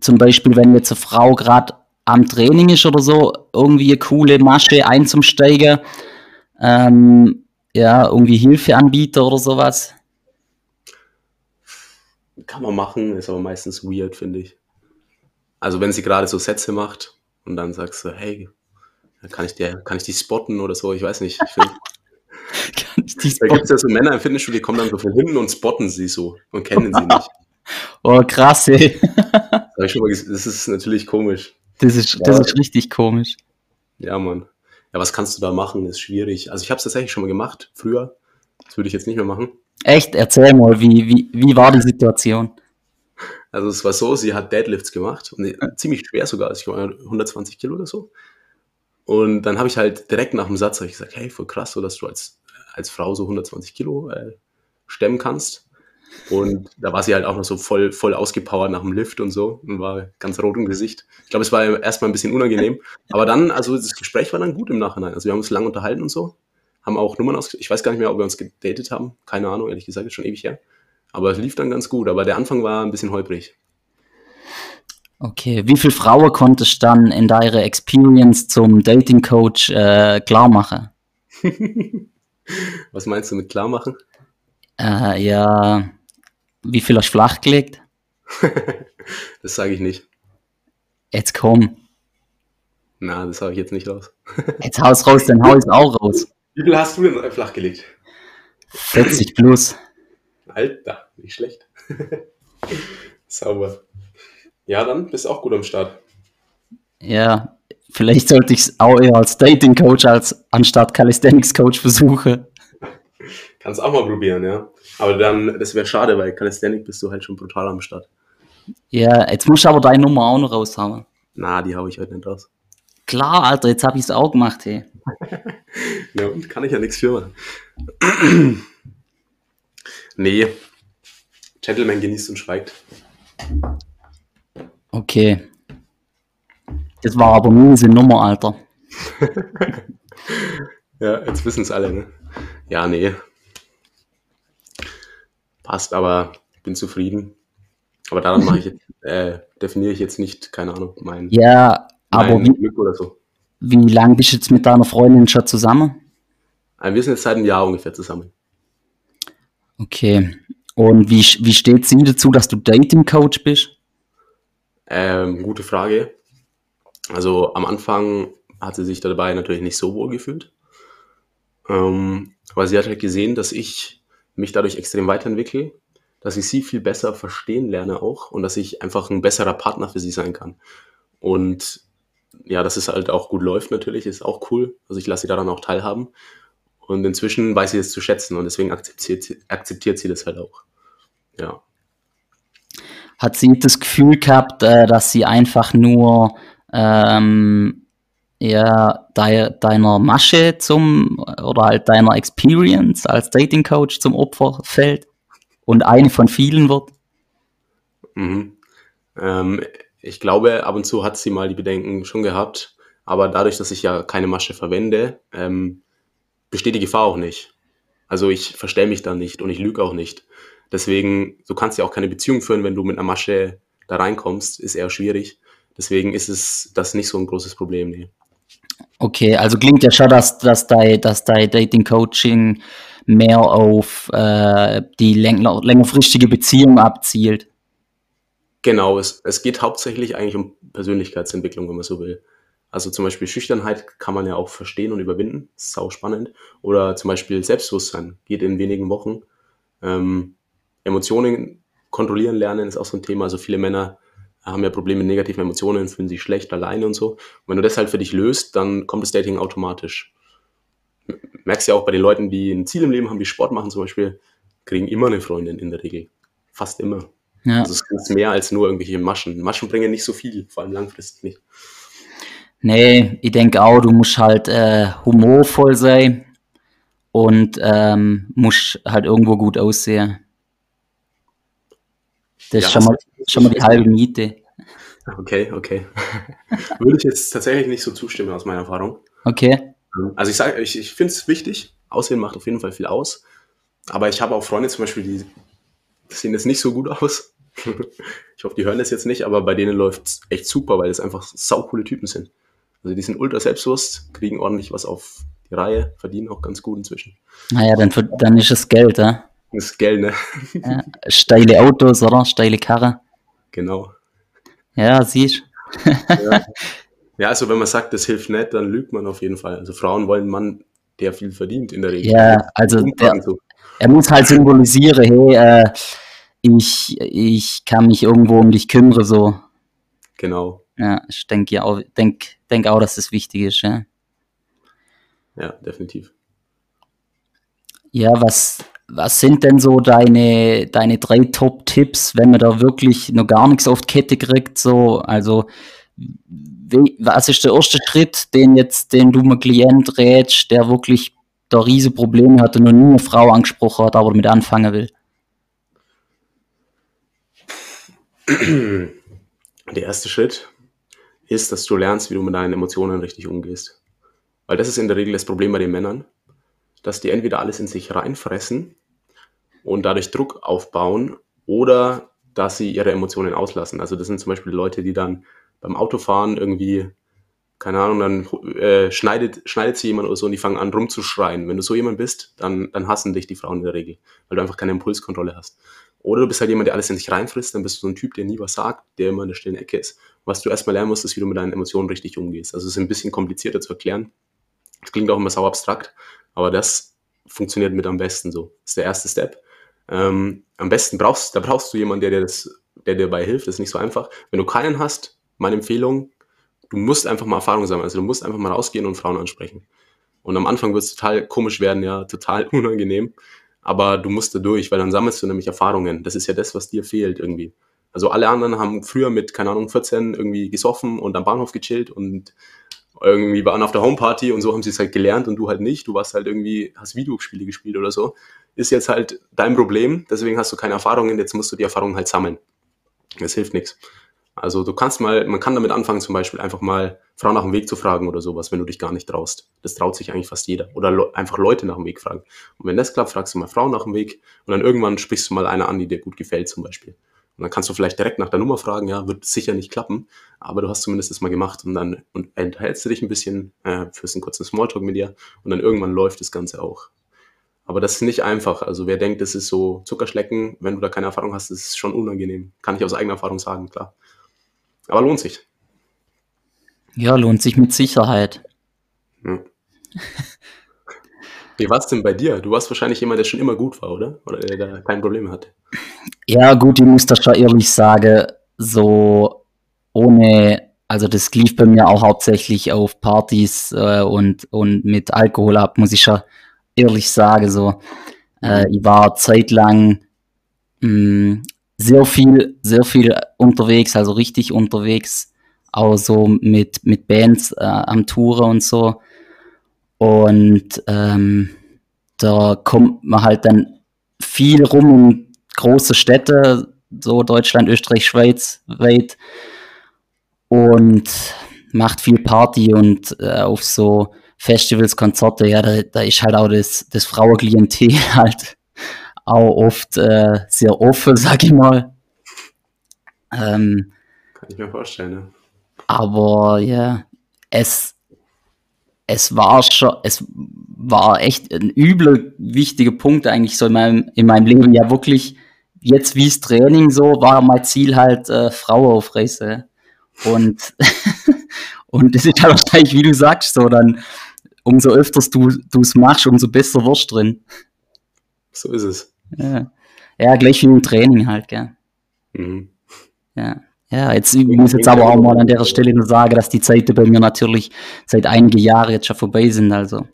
zum Beispiel, wenn jetzt eine Frau gerade am Training ist oder so, irgendwie eine coole Masche einzusteigen, ähm, ja, irgendwie Hilfeanbieter oder sowas. Kann man machen, ist aber meistens weird, finde ich. Also wenn sie gerade so Sätze macht und dann sagst du, hey, kann ich dir, kann ich dich spotten oder so, ich weiß nicht. Ich find, [LAUGHS] Kann ich die da gibt es ja so Männer im Fitnessstudio, die kommen dann so von hinten und spotten sie so und kennen sie nicht. [LAUGHS] Oh, krass, ey. Das ist natürlich komisch. Das ist, das Ja. ist richtig komisch. Ja, Mann. Ja, was kannst du da machen? Ist schwierig. Also ich habe es tatsächlich schon mal gemacht, früher. Das würde ich jetzt nicht mehr machen. Echt, erzähl mal, wie, wie, wie war die Situation? Also es war so, sie hat Deadlifts gemacht und ziemlich schwer sogar, also ich war 120 Kilo oder so. Und dann habe ich halt direkt nach dem Satz ich gesagt, hey, voll krass, so dass du als, als Frau so 120 Kilo äh, stemmen kannst. Und da war sie halt auch noch so voll, voll ausgepowert nach dem Lift und so und war ganz rot im Gesicht. Ich glaube, es war erstmal ein bisschen unangenehm. Aber dann, also das Gespräch war dann gut im Nachhinein. Also wir haben uns lang unterhalten und so, haben auch Nummern aus. Ich weiß gar nicht mehr, ob wir uns gedatet haben. Keine Ahnung, ehrlich gesagt, ist schon ewig her. Aber es lief dann ganz gut. Aber der Anfang war ein bisschen holprig. Okay, wie viele Frauen konntest du dann in deiner Experience zum Dating Coach äh, klar machen? [LAUGHS] Was meinst du mit klar machen? Äh, ja, wie viel hast du flachgelegt? [LAUGHS] Das sage ich nicht. Jetzt komm, Na, das habe ich jetzt nicht raus. [LAUGHS] jetzt haus raus, dann hau ich auch raus. Wie viel hast du denn flachgelegt? 40 plus. Alter, nicht schlecht. [LAUGHS] Sauber. Ja, dann bist du auch gut am Start. Ja, vielleicht sollte ich es auch eher als Dating Coach als anstatt Calisthenics Coach versuchen. Kannst auch mal probieren, ja. Aber dann, das wäre schade, weil Calisthenic bist du halt schon brutal am Start. Ja, jetzt musst du aber deine Nummer auch noch raushauen. Na, die hau ich heute nicht raus. Klar, Alter, jetzt hab ich's auch gemacht, hey. [LAUGHS] Ja, und kann ich ja nichts für machen. [CLEARS THROAT] nee. Gentleman genießt und schweigt. Okay. Das war aber miese Nummer, Alter. [LAUGHS] Ja, jetzt wissen es alle, ne? Ja, nee. Passt, aber bin zufrieden. Aber daran mache [LAUGHS] ich jetzt, äh, definiere ich jetzt nicht, keine Ahnung, mein, Ja, aber mein wie, Glück oder so. wie lang bist du jetzt mit deiner Freundin schon zusammen? Aber wir sind jetzt seit einem Jahr ungefähr zusammen. Okay. Und wie, wie steht sie dazu, dass du Dating Coach bist? Ähm, gute Frage. Also am Anfang hat sie sich dabei natürlich nicht so wohl gefühlt. Ähm, aber sie hat halt gesehen, dass ich mich dadurch extrem weiterentwickle, dass ich sie viel besser verstehen lerne auch und dass ich einfach ein besserer Partner für sie sein kann. Und ja, dass es halt auch gut läuft natürlich, ist auch cool. Also ich lasse sie daran auch teilhaben. Und inzwischen weiß sie es zu schätzen und deswegen akzeptiert sie, akzeptiert sie das halt auch. Ja. Hat sie das Gefühl gehabt, äh, dass sie einfach nur ähm, ja, dei- deiner Masche zum oder halt deiner Experience als Dating Coach zum Opfer fällt und eine von vielen wird? Mhm. Ähm, ich glaube, ab und zu hat sie mal die Bedenken schon gehabt, aber dadurch, dass ich ja keine Masche verwende, ähm, besteht die Gefahr auch nicht. Also ich verstell mich da nicht und ich lüge auch nicht. Deswegen, du kannst ja auch keine Beziehung führen, wenn du mit einer Masche da reinkommst, ist eher schwierig. Deswegen ist es das nicht so ein großes Problem. Nee. Okay, also klingt ja schon, dass, dass dein, dass Dating-Coaching mehr auf äh, die länger, längerfristige Beziehung abzielt. Genau, es, es geht hauptsächlich eigentlich um Persönlichkeitsentwicklung, wenn man so will. Also zum Beispiel Schüchternheit kann man ja auch verstehen und überwinden, das ist sau spannend. Oder zum Beispiel Selbstbewusstsein geht in wenigen Wochen. Ähm, Emotionen kontrollieren lernen ist auch so ein Thema. Also viele Männer haben ja Probleme mit negativen Emotionen, fühlen sich schlecht alleine und so. Und wenn du das halt für dich löst, dann kommt das Dating automatisch. Merkst ja auch bei den Leuten, die ein Ziel im Leben haben, die Sport machen zum Beispiel, kriegen immer eine Freundin in der Regel. Fast immer. Ja. Also es ist mehr als nur irgendwelche Maschen. Maschen bringen nicht so viel, vor allem langfristig nicht. Nee, ich denke auch, du musst halt äh, humorvoll sein und ähm, musst halt irgendwo gut aussehen. Das Ja, ist schon mal, schon mal die halbe Miete. Okay, okay. [LAUGHS] Würde ich jetzt tatsächlich nicht so zustimmen aus meiner Erfahrung. Okay. Also ich sage, ich, ich finde es wichtig. Aussehen macht auf jeden Fall viel aus. Aber ich habe auch Freunde zum Beispiel, die sehen jetzt nicht so gut [LAUGHS] aus. Ich hoffe, die hören das jetzt nicht, aber bei denen läuft es echt super, weil es einfach saucoole Typen sind. Also die sind ultra selbstbewusst, kriegen ordentlich was auf die Reihe, verdienen auch ganz gut inzwischen. Naja, dann, dann ist es Geld, ja? Das ist Geld, ne? ja. Steile Autos, oder? Steile Karre. Genau. Ja, siehst Ja, also wenn man sagt, das hilft nicht, dann lügt man auf jeden Fall. Also Frauen wollen einen Mann, der viel verdient in der Regel. Ja, also der, so. er muss halt symbolisieren, hey, äh, ich, ich kann mich irgendwo um dich kümmern, so. Genau. Ja, ich denke ja auch, denk, denk auch, dass das wichtig ist, ja. Ja, definitiv. Ja, was, was sind denn so deine, deine drei Top-Tipps, wenn man da wirklich noch gar nichts auf die Kette kriegt? So, also, wie, was ist der erste Schritt, den jetzt, den du mit Klient rätst, der wirklich da riese Probleme hat und noch nie eine Frau angesprochen hat, aber damit anfangen will? Der erste Schritt ist, dass du lernst, wie du mit deinen Emotionen richtig umgehst. Weil das ist in der Regel das Problem bei den Männern, dass die entweder alles in sich reinfressen und dadurch Druck aufbauen oder dass sie ihre Emotionen auslassen. Also das sind zum Beispiel Leute, die dann beim Autofahren irgendwie, keine Ahnung, dann äh, schneidet, schneidet sie jemand oder so und die fangen an rumzuschreien. Wenn du so jemand bist, dann, dann hassen dich die Frauen in der Regel, weil du einfach keine Impulskontrolle hast. Oder du bist halt jemand, der alles in sich reinfrisst, dann bist du so ein Typ, der nie was sagt, der immer in der stillen Ecke ist. Was du erstmal lernen musst, ist, wie du mit deinen Emotionen richtig umgehst. Also es ist ein bisschen komplizierter zu erklären. Das klingt auch immer sau abstrakt, aber das funktioniert mit am besten so. Das ist der erste Step. Ähm, am besten brauchst, da brauchst du jemanden, der dir, das, der dir dabei hilft. Das ist nicht so einfach. Wenn du keinen hast, meine Empfehlung, du musst einfach mal Erfahrung sammeln. Also du musst einfach mal rausgehen und Frauen ansprechen. Und am Anfang wird es total komisch werden, ja, total [LAUGHS] unangenehm. Aber du musst da durch, weil dann sammelst du nämlich Erfahrungen. Das ist ja das, was dir fehlt irgendwie. Also alle anderen haben früher mit, keine Ahnung, 14 irgendwie gesoffen und am Bahnhof gechillt und irgendwie waren auf der Homeparty und so haben sie es halt gelernt und du halt nicht. Du warst halt irgendwie, hast Videospiele gespielt oder so. Ist jetzt halt dein Problem, deswegen hast du keine Erfahrungen, jetzt musst du die Erfahrungen halt sammeln. Das hilft nichts. Also du kannst mal, man kann damit anfangen, zum Beispiel einfach mal Frauen nach dem Weg zu fragen oder sowas, wenn du dich gar nicht traust. Das traut sich eigentlich fast jeder. Oder le einfach Leute nach dem Weg fragen. Und wenn das klappt, fragst du mal Frauen nach dem Weg und dann irgendwann sprichst du mal eine an, die dir gut gefällt zum Beispiel. Und dann kannst du vielleicht direkt nach der Nummer fragen, ja, wird sicher nicht klappen, aber du hast zumindest das mal gemacht und dann und enthältst du dich ein bisschen, äh, führst einen kurzen Smalltalk mit dir und dann irgendwann läuft das Ganze auch. Aber das ist nicht einfach. Also wer denkt, das ist so Zuckerschlecken, wenn du da keine Erfahrung hast, das ist schon unangenehm. Kann ich aus eigener Erfahrung sagen, klar. Aber lohnt sich. Ja, lohnt sich mit Sicherheit. Ja. Wie war es denn bei dir? Du warst wahrscheinlich jemand, der schon immer gut war, oder? Oder der da kein Problem hatte. Ja, gut, ich muss das schon ehrlich sagen, so ohne, also das lief bei mir auch hauptsächlich auf Partys äh, und, und mit Alkohol ab, muss ich schon ehrlich sagen, so. Äh, ich war zeitlang mh, sehr viel, sehr viel unterwegs, also richtig unterwegs, auch so mit, mit Bands äh, am Touren und so. Und ähm, da kommt man halt dann viel rum in große Städte, so Deutschland, Österreich, Schweiz weit. Und macht viel Party und äh, auf so Festivals, Konzerte, ja, da, da ist halt auch das, das Frauenklientel [LAUGHS] halt auch oft äh, sehr offen, [LAUGHS] sag ich mal. Ähm, Kann ich mir vorstellen, ne? aber ja, es, es war schon, es war echt ein übler, wichtiger Punkt eigentlich so in meinem, in meinem Leben. Ja, wirklich, jetzt wie das Training so, war mein Ziel halt äh, Frau aufreißen. Und, [LAUGHS] und das ist halt wahrscheinlich, wie du sagst, so dann, umso öfters du es machst, umso besser wirst du drin. So ist es. Ja. ja, gleich wie im Training halt, gell. Mhm. Ja. Ja, jetzt ich muss jetzt aber auch mal an der Stelle nur sagen, dass die Zeiten bei mir natürlich seit einigen Jahren jetzt schon vorbei sind, also.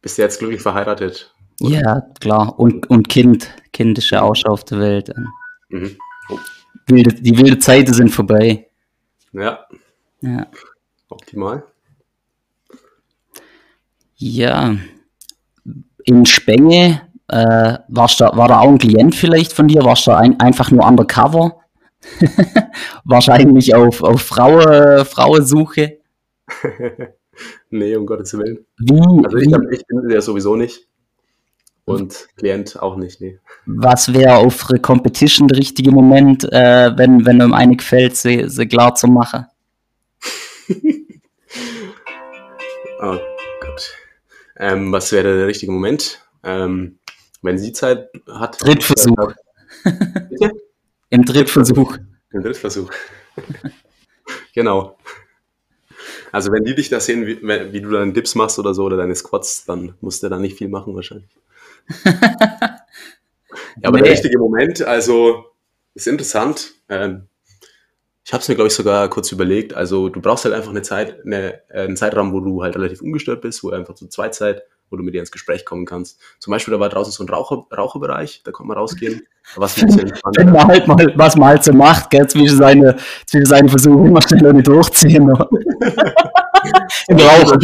Bist du jetzt glücklich verheiratet? Ja, klar. Und, und Kind. Kind ist ja auch schon auf der Welt. Mhm. Oh. Wilde, die wilde Zeiten sind vorbei. Ja, Ja. optimal. Ja. In Spenge, äh, warst da, war da auch ein Klient vielleicht von dir? Warst du ein, einfach nur undercover? [LAUGHS] Wahrscheinlich auf, auf Frauen, Frauensuche. [LAUGHS] nee, um Gottes Willen. Wie, Also ich, ich bin ja sowieso nicht. Und Klient auch nicht, nee. was wäre auf eine Competition der richtige Moment, äh, wenn, wenn einem eine gefällt, sie, sie klar zu machen? [LAUGHS] Oh Gott. Ähm, was wäre der richtige Moment? Ähm, wenn sie Zeit hat. Drittversuch. [LAUGHS] Bitte? Im Drittversuch. Den Drittversuch. [LAUGHS] genau. Also wenn die dich da sehen, wie, wie du deinen Dips machst oder so oder deine Squats, dann musst du da nicht viel machen wahrscheinlich. [LAUGHS] ja, aber der Nee. richtige Moment, also ist interessant. Ähm, ich habe es mir, glaube ich, sogar kurz überlegt. Also du brauchst halt einfach eine Zeit, eine, äh, einen Zeitraum, wo du halt relativ ungestört bist, wo einfach zu zweit seid, wo du mit dir ins Gespräch kommen kannst. Zum Beispiel, da war draußen so ein Raucher, Raucherbereich, da kann man rausgehen. Ein bisschen. Wenn man halt mal, was man halt so macht, gell, zwischen seine, zwischen seine Versuche immer schnell nicht durchziehen. [LAUGHS] Im Rauch.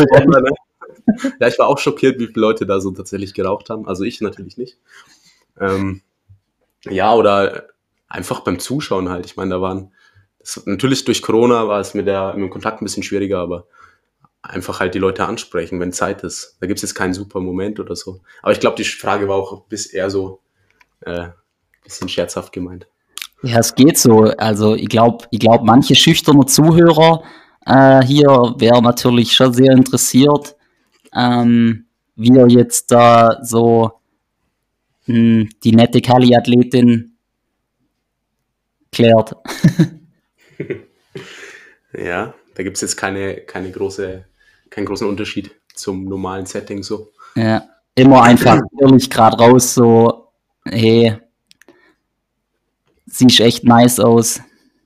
Ja, ich war auch schockiert, wie viele Leute da so tatsächlich geraucht haben. Also ich natürlich nicht. Ähm, ja, oder einfach beim Zuschauen halt. Ich meine, da waren, das, natürlich durch Corona war es mit, der, mit dem Kontakt ein bisschen schwieriger, aber einfach halt die Leute ansprechen, wenn Zeit ist. Da gibt es jetzt keinen super Moment oder so. Aber ich glaube, die Frage war auch bis eher so äh, bisschen scherzhaft gemeint. Ja, es geht so. Also ich glaube, ich glaub, manche schüchterne Zuhörer äh, hier wären natürlich schon sehr interessiert, ähm, wie er jetzt da so mh, die nette Kali-Athletin klärt. [LAUGHS] Ja, da gibt es jetzt keine, keine große, keinen großen Unterschied zum normalen Setting so. Ja, immer einfach ehrlich gerade raus, so, hey, siehst echt nice aus.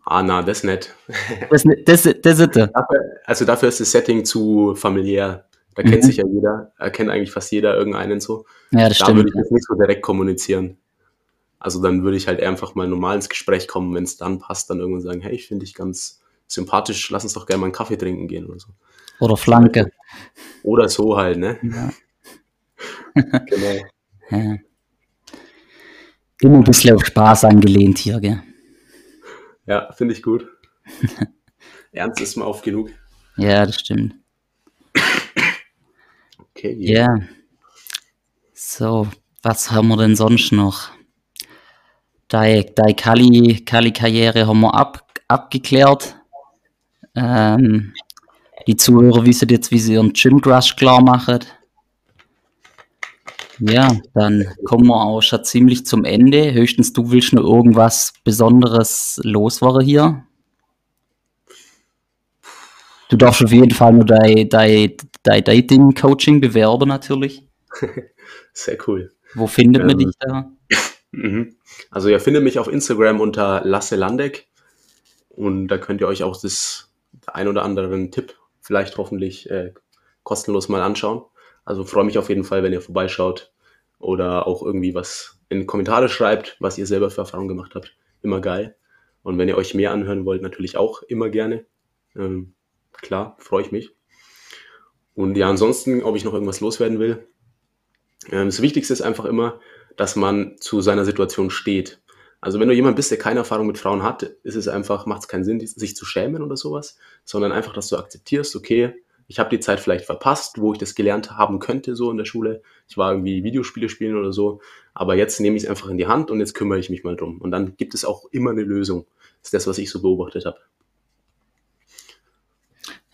Ah, na, das nicht. Das, das, das ist es. Also dafür ist das Setting zu familiär. Da kennt Mhm. sich ja jeder, äh, kennt eigentlich fast jeder irgendeinen so. Ja, das Da würde stimmt. ich jetzt nicht so direkt kommunizieren. Also dann würde ich halt einfach mal normal ins Gespräch kommen, wenn es dann passt, dann irgendwann sagen, hey, ich finde dich ganz sympathisch, lass uns doch gerne mal einen Kaffee trinken gehen oder so. Oder Flanke. Oder so halt, ne? Ja. [LAUGHS] Genau. Ja. Immer ein bisschen auf Spaß angelehnt hier, gell? Ja, finde ich gut. [LAUGHS] Ernst ist mal oft genug. Ja, das stimmt. Okay. Ja. So, was haben wir denn sonst noch? Deine, Kali, Kali-Karriere haben wir ab, abgeklärt. Ähm, die Zuhörer wissen jetzt, wie sie ihren Gym Crush klar machen. Ja, dann kommen wir auch schon ziemlich zum Ende. Höchstens du willst noch irgendwas Besonderes loswerden hier. Du darfst auf jeden Fall nur dein, dein, dein Dating-Coaching bewerben, natürlich. [LAUGHS] Sehr cool. Wo findet man Ähm, dich da? [LAUGHS] Mhm. Also ihr findet mich auf Instagram unter Lasse Landeck und da könnt ihr euch auch das ein oder anderen Tipp vielleicht hoffentlich äh, kostenlos mal anschauen. Also freue mich auf jeden Fall, wenn ihr vorbeischaut oder auch irgendwie was in die Kommentare schreibt, was ihr selber für Erfahrungen gemacht habt. Immer geil. Und wenn ihr euch mehr anhören wollt, natürlich auch immer gerne. Ähm, klar, freue ich mich. Und ja, ansonsten, ob ich noch irgendwas loswerden will. Ähm, das Wichtigste ist einfach immer, dass man zu seiner Situation steht. Also wenn du jemand bist, der keine Erfahrung mit Frauen hat, ist es einfach, macht es keinen Sinn, sich zu schämen oder sowas, sondern einfach, dass du akzeptierst, okay, ich habe die Zeit vielleicht verpasst, wo ich das gelernt haben könnte, so in der Schule. Ich war irgendwie Videospiele spielen oder so, aber jetzt nehme ich es einfach in die Hand und jetzt kümmere ich mich mal drum. Und dann gibt es auch immer eine Lösung. Das ist das, was ich so beobachtet habe.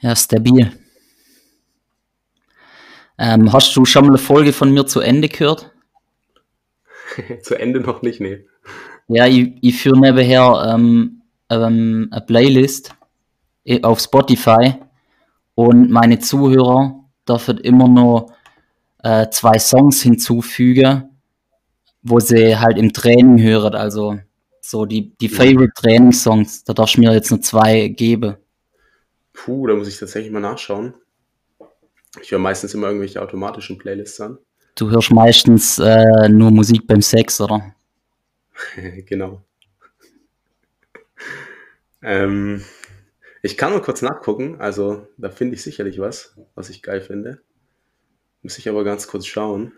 Ja, stabil. Ähm, hast du schon mal eine Folge von mir zu Ende gehört? [LAUGHS] zu Ende noch nicht, nee. Ja, ich, ich führe nebenher ähm, ähm, eine Playlist eh, auf Spotify und meine Zuhörer dürfen immer noch äh, zwei Songs hinzufügen, wo sie halt im Training hören. Also so die, die Favorite Trainingssongs, da darfst du mir jetzt nur zwei geben. Puh, da muss ich tatsächlich mal nachschauen. Ich höre meistens immer irgendwelche automatischen Playlists an. Du hörst meistens äh, nur Musik beim Sex, oder? [LAUGHS] genau. Ähm, ich kann mal kurz nachgucken, also da finde ich sicherlich was, was ich geil finde. Muss ich aber ganz kurz schauen.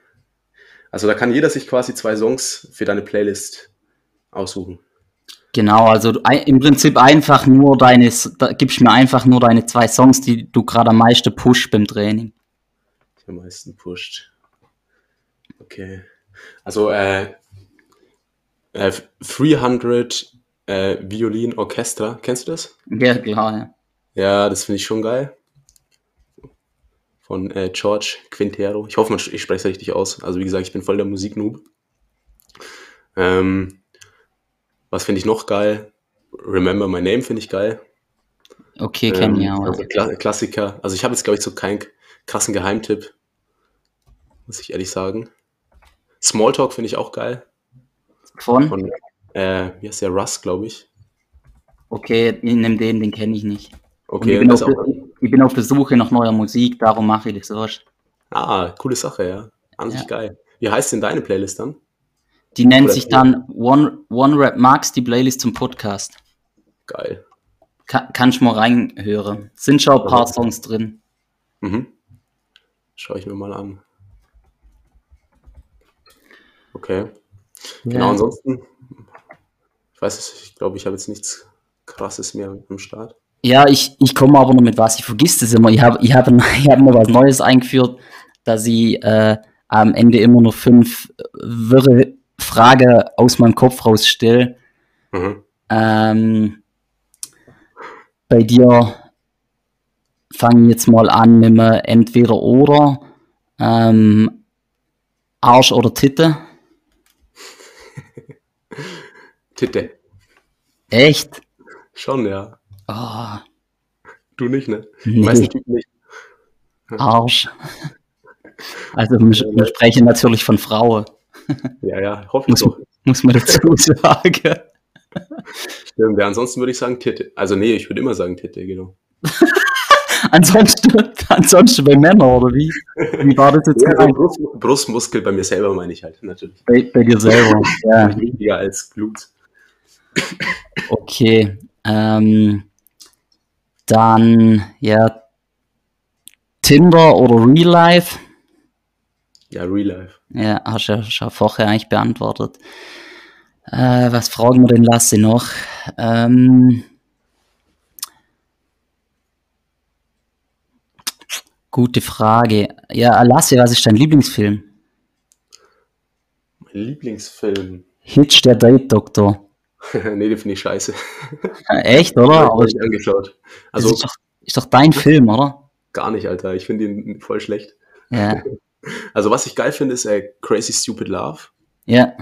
Also da kann jeder sich quasi zwei Songs für deine Playlist aussuchen. Genau, also im Prinzip einfach nur deine, da gibst mir einfach nur deine zwei Songs, die du gerade am meisten pushst beim Training. Die am meisten pusht. Okay. Also äh, äh, 300 äh, Violin Orchestra, kennst du das? Ja, klar, ja. Ja, das finde ich schon geil. Von äh, George Quintero. Ich hoffe, ich spreche es richtig aus. Also wie gesagt, ich bin voll der Musiknoob. Ähm, was finde ich noch geil? Remember My Name finde ich geil. Okay, kenn ich Ähm, auch. also Kla Klassiker. Also ich habe jetzt, glaube ich, so keinen krassen Geheimtipp. Muss ich ehrlich sagen. Smalltalk finde ich auch geil. Von? Von, äh, wie heißt der? Russ, glaube ich. Okay, ich nehme den, den kenne ich nicht. Okay, ich, bin auf, ich bin auf der Suche nach neuer Musik, darum mache ich das so. ah, coole Sache, ja. An sich Ja. geil. Wie heißt denn deine Playlist dann? Die nennt sich dann One, One Rap Max, die Playlist zum Podcast. Geil. Ka kannst du mal reinhören. Sind schon ein paar Ja. Songs drin. Mhm. Schaue ich mir mal an. Okay. Genau, ansonsten, ich weiß es, ich glaube, ich habe jetzt nichts krasses mehr am Start. Ja, ich, ich komme aber noch mit was, ich vergiss das immer. Ich habe ich hab, ich hab [LAUGHS] mal was Neues eingeführt, dass ich äh, am Ende immer noch fünf äh, wirre Fragen aus meinem Kopf rausstelle. Mhm. Ähm, bei dir fange ich jetzt mal an mit einem entweder oder ähm, Arsch oder Titte. [LAUGHS] Titte. Echt? Schon, ja. Oh, Du nicht, ne? Nee, meisten Typen nicht. Arsch. Also wir, wir sprechen natürlich von Frauen, Ja, ja, hoffe ich Muss- doch. muss man dazu [LAUGHS] sagen. Stimmt, ja, ansonsten würde ich sagen Titte. Also nee, ich würde immer sagen Titte, genau. [LAUGHS] Ansonsten, ansonsten bei Männern, oder wie? Wie war das jetzt Ja, so gemeint? Brust, Brustmuskel bei mir selber meine ich halt, natürlich. bei, bei dir selber? [LAUGHS] Ja, Wichtiger als Blut. okay. Ähm, dann, ja, Tinder oder Real Life? Ja, Real Life. Ja, hast du ja schon vorher eigentlich beantwortet. Äh, was fragen wir denn Lasse noch? Ähm, gute Frage. Ja, Lasse, was ist dein Lieblingsfilm? Mein Lieblingsfilm. Hitch, der Date-Doktor. [LAUGHS] nee, den finde ich scheiße. [LAUGHS] Echt, oder? Hab Aber ich nicht angeschaut. Also ist doch, ist doch dein Film, oder? gar nicht, Alter. Ich finde ihn voll schlecht. Ja, [LAUGHS] Also was ich geil finde, ist äh, Crazy Stupid Love. ja,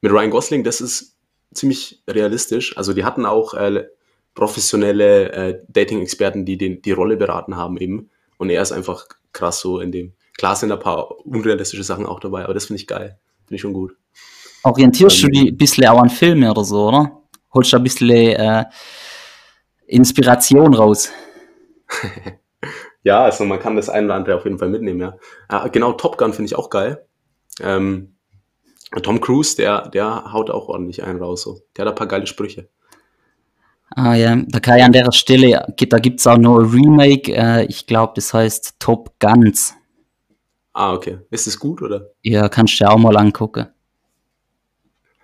Mit Ryan Gosling, das ist ziemlich realistisch. Also die hatten auch äh, professionelle äh, Dating-Experten, die den, die Rolle beraten haben eben. Und er ist einfach krass so in dem. Klar sind ein paar unrealistische Sachen auch dabei, aber das finde ich geil. Finde ich schon gut. Orientierst du dich ein bisschen auch an Filme oder so, oder? Holst du ein bisschen äh, Inspiration raus? [LAUGHS] Ja, also man kann das ein oder andere auf jeden Fall mitnehmen, ja. Ah, genau, Top Gun finde ich auch geil. Ähm, Tom Cruise, der, der haut auch ordentlich einen raus. So. Der hat ein paar geile Sprüche. Ah ja, da kann ich an der Stelle, da gibt es auch noch ein Remake, äh, ich glaube, das heißt Top Guns. Ah, okay. Ist es gut oder Ja, kannst du dir auch mal angucken.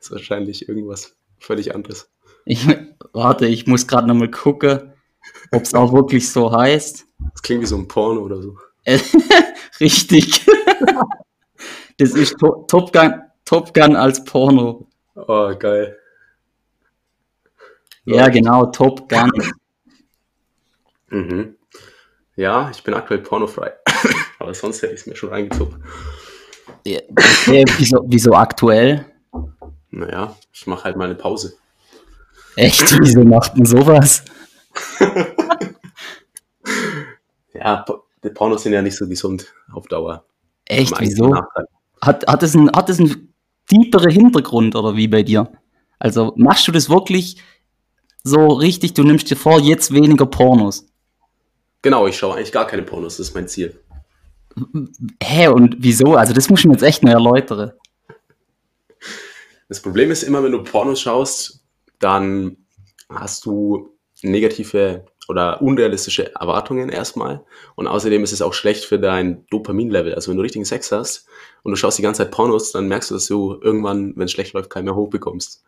ist wahrscheinlich irgendwas völlig anderes. Ich, warte, ich muss gerade nochmal gucken, ob es auch wirklich so heißt. Das klingt wie so ein Porno oder so. Äh, [LAUGHS] Richtig. [LAUGHS] Das ist to Top, Gun, Top Gun als Porno. Oh, geil. Ja, genau, Top Gun. [LAUGHS] Mhm. Ja, ich bin aktuell pornofrei. Aber sonst hätte ich es mir schon reingezogen. Ja, okay, wieso, wieso aktuell? Naja, ich mache halt mal eine Pause. Echt, wieso macht denn sowas? [LAUGHS] Ja, die Pornos sind ja nicht so gesund auf Dauer. Echt, wieso? Hat, hat, es einen, hat es einen tieferen Hintergrund oder wie bei dir? Also machst du das wirklich so richtig, du nimmst dir vor, jetzt weniger Pornos? Genau, ich schaue eigentlich gar keine Pornos, das ist mein Ziel. Hä, und wieso? Also das muss ich mir jetzt echt noch erläutern. Das Problem ist immer, wenn du Pornos schaust, dann hast du negative oder unrealistische Erwartungen erstmal. Und außerdem ist es auch schlecht für dein Dopaminlevel. Also wenn du richtigen Sex hast und du schaust die ganze Zeit Pornos, dann merkst du, dass du irgendwann, wenn es schlecht läuft, keinen mehr hochbekommst.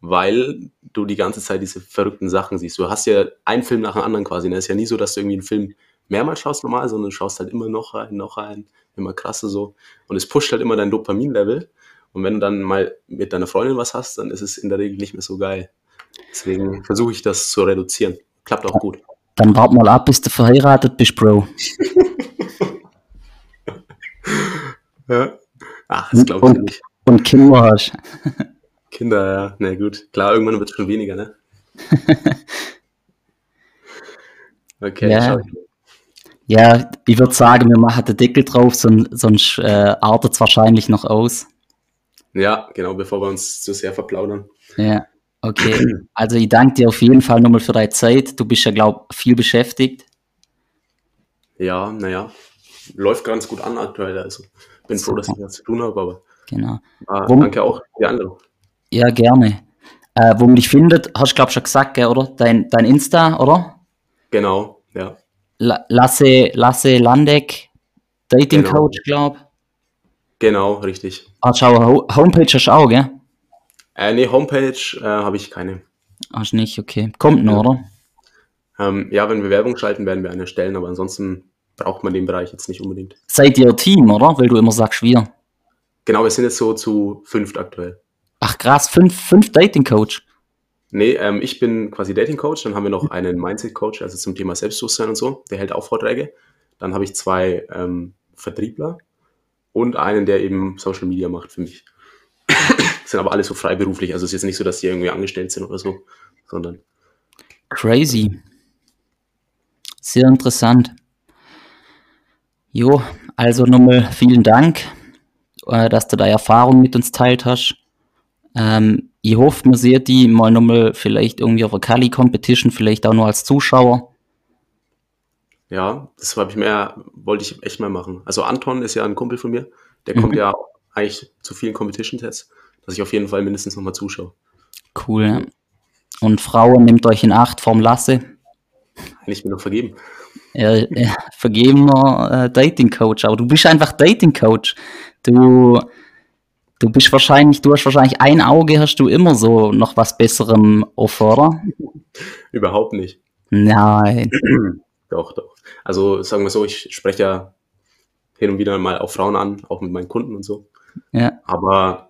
Weil du die ganze Zeit diese verrückten Sachen siehst. Du hast ja einen Film nach dem anderen quasi. Ne? Es ist ja nie so, dass du irgendwie einen Film mehrmals schaust normal, sondern du schaust halt immer noch rein, noch rein, immer krasser so. Und es pusht halt immer dein Dopaminlevel. Und wenn du dann mal mit deiner Freundin was hast, dann ist es in der Regel nicht mehr so geil. Deswegen versuche ich das zu reduzieren. Klappt auch gut. Dann wart mal ab, bis du verheiratet bist, Bro. [LAUGHS] Ja. Ach, das glaube ich nicht. und Kinder hast. Kinder, ja, na gut. Klar, irgendwann wird es schon weniger, ne? [LAUGHS] Okay, Ja. schau. Ja, ich würde sagen, wir machen den Deckel drauf, son sonst äh, artet es wahrscheinlich noch aus. Ja, genau, bevor wir uns zu sehr verplaudern. Ja, okay. Also ich danke dir auf jeden Fall nochmal für deine Zeit. Du bist ja, glaube ich, viel beschäftigt. Ja, naja, läuft ganz gut an aktuell. Also bin froh, dass ich was zu tun habe, aber Genau. ah, Wo- danke auch für die Einladung. Ja, gerne. Äh, wo man dich findet, hast du, glaube ich, schon gesagt, gell, oder? Dein, dein Insta, oder? Genau, ja. La Lasse, Lasse Landeck, Dating Genau. Coach, glaube Genau, richtig. Hast du auch eine Ho Homepage hast du auch, gell? Äh, nee, Homepage äh, habe ich keine. Hast nicht, okay. Kommt noch, Ja. oder? Ähm, ja, wenn wir Werbung schalten, werden wir eine stellen, aber ansonsten braucht man den Bereich jetzt nicht unbedingt. Seid ihr Team, oder? Weil du immer sagst, wir. Genau, wir sind jetzt so zu fünft aktuell. Ach krass, fünf, fünf Dating Coach. Nee, ähm, ich bin quasi Dating Coach, dann haben wir noch einen Mindset Coach, also zum Thema Selbstbewusstsein und so, der hält auch Vorträge. Dann habe ich zwei ähm, Vertriebler und einen, der eben Social Media macht für mich. Sind aber alle so freiberuflich, also es ist jetzt nicht so, dass die irgendwie angestellt sind oder so, sondern Crazy. Sehr interessant. Jo, also nochmal vielen Dank, äh, dass du da Erfahrung mit uns teilt hast. Ähm, ich hoffe, man sieht die mal nochmal vielleicht irgendwie auf der Kali Competition, vielleicht auch nur als Zuschauer. ja, das habe ich mehr, wollte ich echt mal machen. Also Anton ist ja ein Kumpel von mir, der kommt Mhm. ja eigentlich zu vielen Competition-Tests, dass ich auf jeden Fall mindestens nochmal zuschaue. Cool. Ja. Und Frauen, nehmt euch in Acht vorm Lasse. Eigentlich bin ich noch vergeben. Er, er vergebener äh, Dating Coach, aber du bist einfach Dating Coach. Du, du bist wahrscheinlich, du hast wahrscheinlich ein Auge, hast du immer so noch was Besserem offen, oder? [LAUGHS] Überhaupt nicht. Nein. [CLEARS THROAT] Doch, doch. Also sagen wir so, ich spreche ja hin und wieder mal auch Frauen an, auch mit meinen Kunden und so. Ja, Aber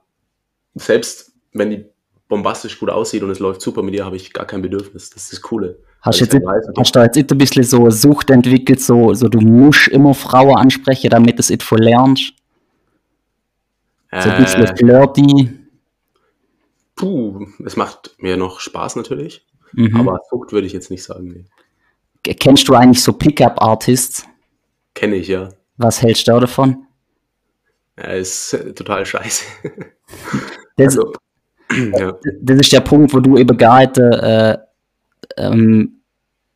selbst wenn die bombastisch gut aussieht und es läuft super mit ihr, habe ich gar kein Bedürfnis. Das ist das Coole. hast, Weil jetzt, weiß, hast du jetzt nicht ein bisschen so Sucht entwickelt, so, so du musst immer Frauen ansprechen, damit du es nicht verlernst? So ein bisschen äh, flirty. puh, es macht mir noch Spaß natürlich, Mhm. aber Sucht würde ich jetzt nicht sagen. Nee. Kennst du eigentlich so Pickup-Artists? Kenne ich ja. Was hältst du davon? Er ist total scheiße. [LAUGHS] Das, Also, ja. das ist der Punkt, wo du eben nicht, äh, ähm,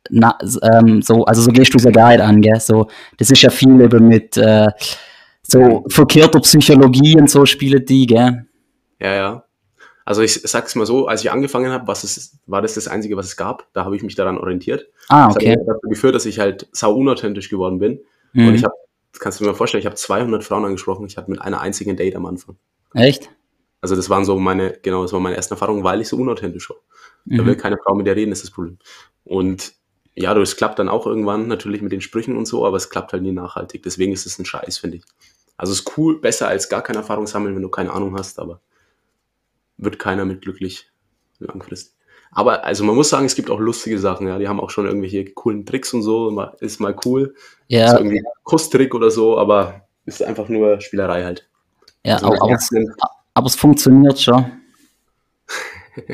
na, ähm, so, also so gehst du gar nicht an, gell? So, das ist ja viel eben mit äh, so verkehrter Psychologie und so spielen die, gell? Ja, ja. Also ich sag's mal so, als ich angefangen habe, was es, war das das Einzige, was es gab. Da habe ich mich daran orientiert. Ah, Das okay. hat dazu geführt, dass ich halt sau unauthentisch geworden bin. Mhm. Und ich habe, kannst du mal vorstellen, ich habe 200 Frauen angesprochen. Ich hatte mit einer einzigen Date am Anfang. Echt? Also das waren so meine, genau, das waren meine ersten Erfahrungen, weil ich so unauthentisch war. Da Mhm. will keine Frau mit dir reden, ist das Problem. Und ja, das klappt dann auch irgendwann natürlich mit den Sprüchen und so, aber es klappt halt nie nachhaltig. Deswegen ist es ein Scheiß, finde ich. Also es ist cool, besser als gar keine Erfahrung sammeln, wenn du keine Ahnung hast, aber wird keiner mit glücklich langfristig. Aber also man muss sagen, es gibt auch lustige Sachen, ja. Die haben auch schon irgendwelche coolen Tricks und so, ist mal cool. Ist Ja, irgendwie ein Kusstrick oder so, aber ist einfach nur Spielerei halt. ja Also aber, mit aber, es, funktioniert schon. [LAUGHS]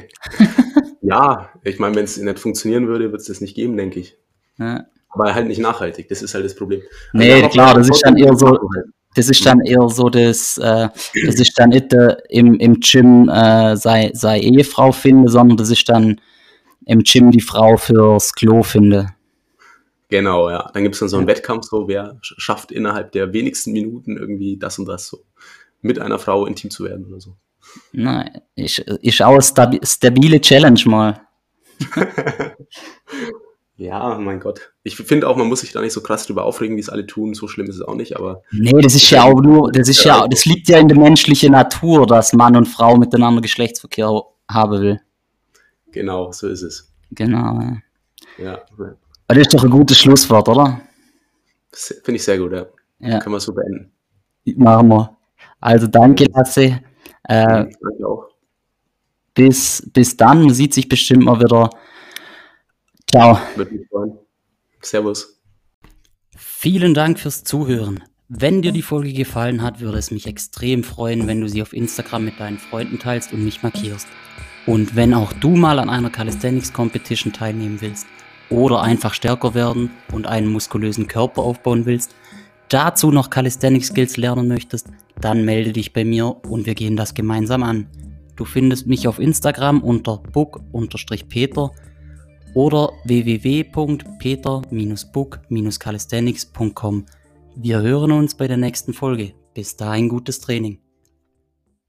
ja, ich meine, wenn es nicht funktionieren würde, wird es das nicht geben, denke ich. Ja. Aber halt nicht nachhaltig, das ist halt das Problem. Nee, haben auch klar, das ist dann eher so, halt. das ist dann eher so das, äh, das ist dann nicht äh, im, im Gym äh, sei, sei Ehefrau finde, sondern das ist dann im Gym die Frau fürs Klo finde. Genau, ja. Dann gibt es dann so einen Wettkampf, so wer sch- schafft innerhalb der wenigsten Minuten irgendwie das und das so mit einer Frau intim zu werden oder so. Nein, ist, ist auch stabi stabile Challenge mal. [LAUGHS] Ja, mein Gott. Ich finde auch, man muss sich da nicht so krass drüber aufregen, wie es alle tun. So schlimm ist es auch nicht, aber Nee, das ist ja auch nur, das ist ja, das liegt ja in der menschlichen Natur, dass Mann und Frau miteinander Geschlechtsverkehr haben will. genau, so ist es. Genau. Ja. Ja, Das ist doch ein gutes Schlusswort, oder? Finde ich sehr gut, ja. Ja, Können wir so beenden. machen wir. Also danke, Lasse. Äh, Danke auch. bis, bis dann, man sieht sich bestimmt mal wieder. Ciao. Würde mich freuen. Servus. Vielen Dank fürs Zuhören. Wenn dir die Folge gefallen hat, würde es mich extrem freuen, wenn du sie auf Instagram mit deinen Freunden teilst und mich markierst. Und wenn auch du mal an einer Calisthenics Competition teilnehmen willst oder einfach stärker werden und einen muskulösen Körper aufbauen willst, dazu noch Calisthenics Skills lernen möchtest, dann melde dich bei mir und wir gehen das gemeinsam an. Du findest mich auf Instagram unter book-peter oder www.peter-book-calisthenics.com. Wir hören uns bei der nächsten Folge. Bis dahin gutes Training.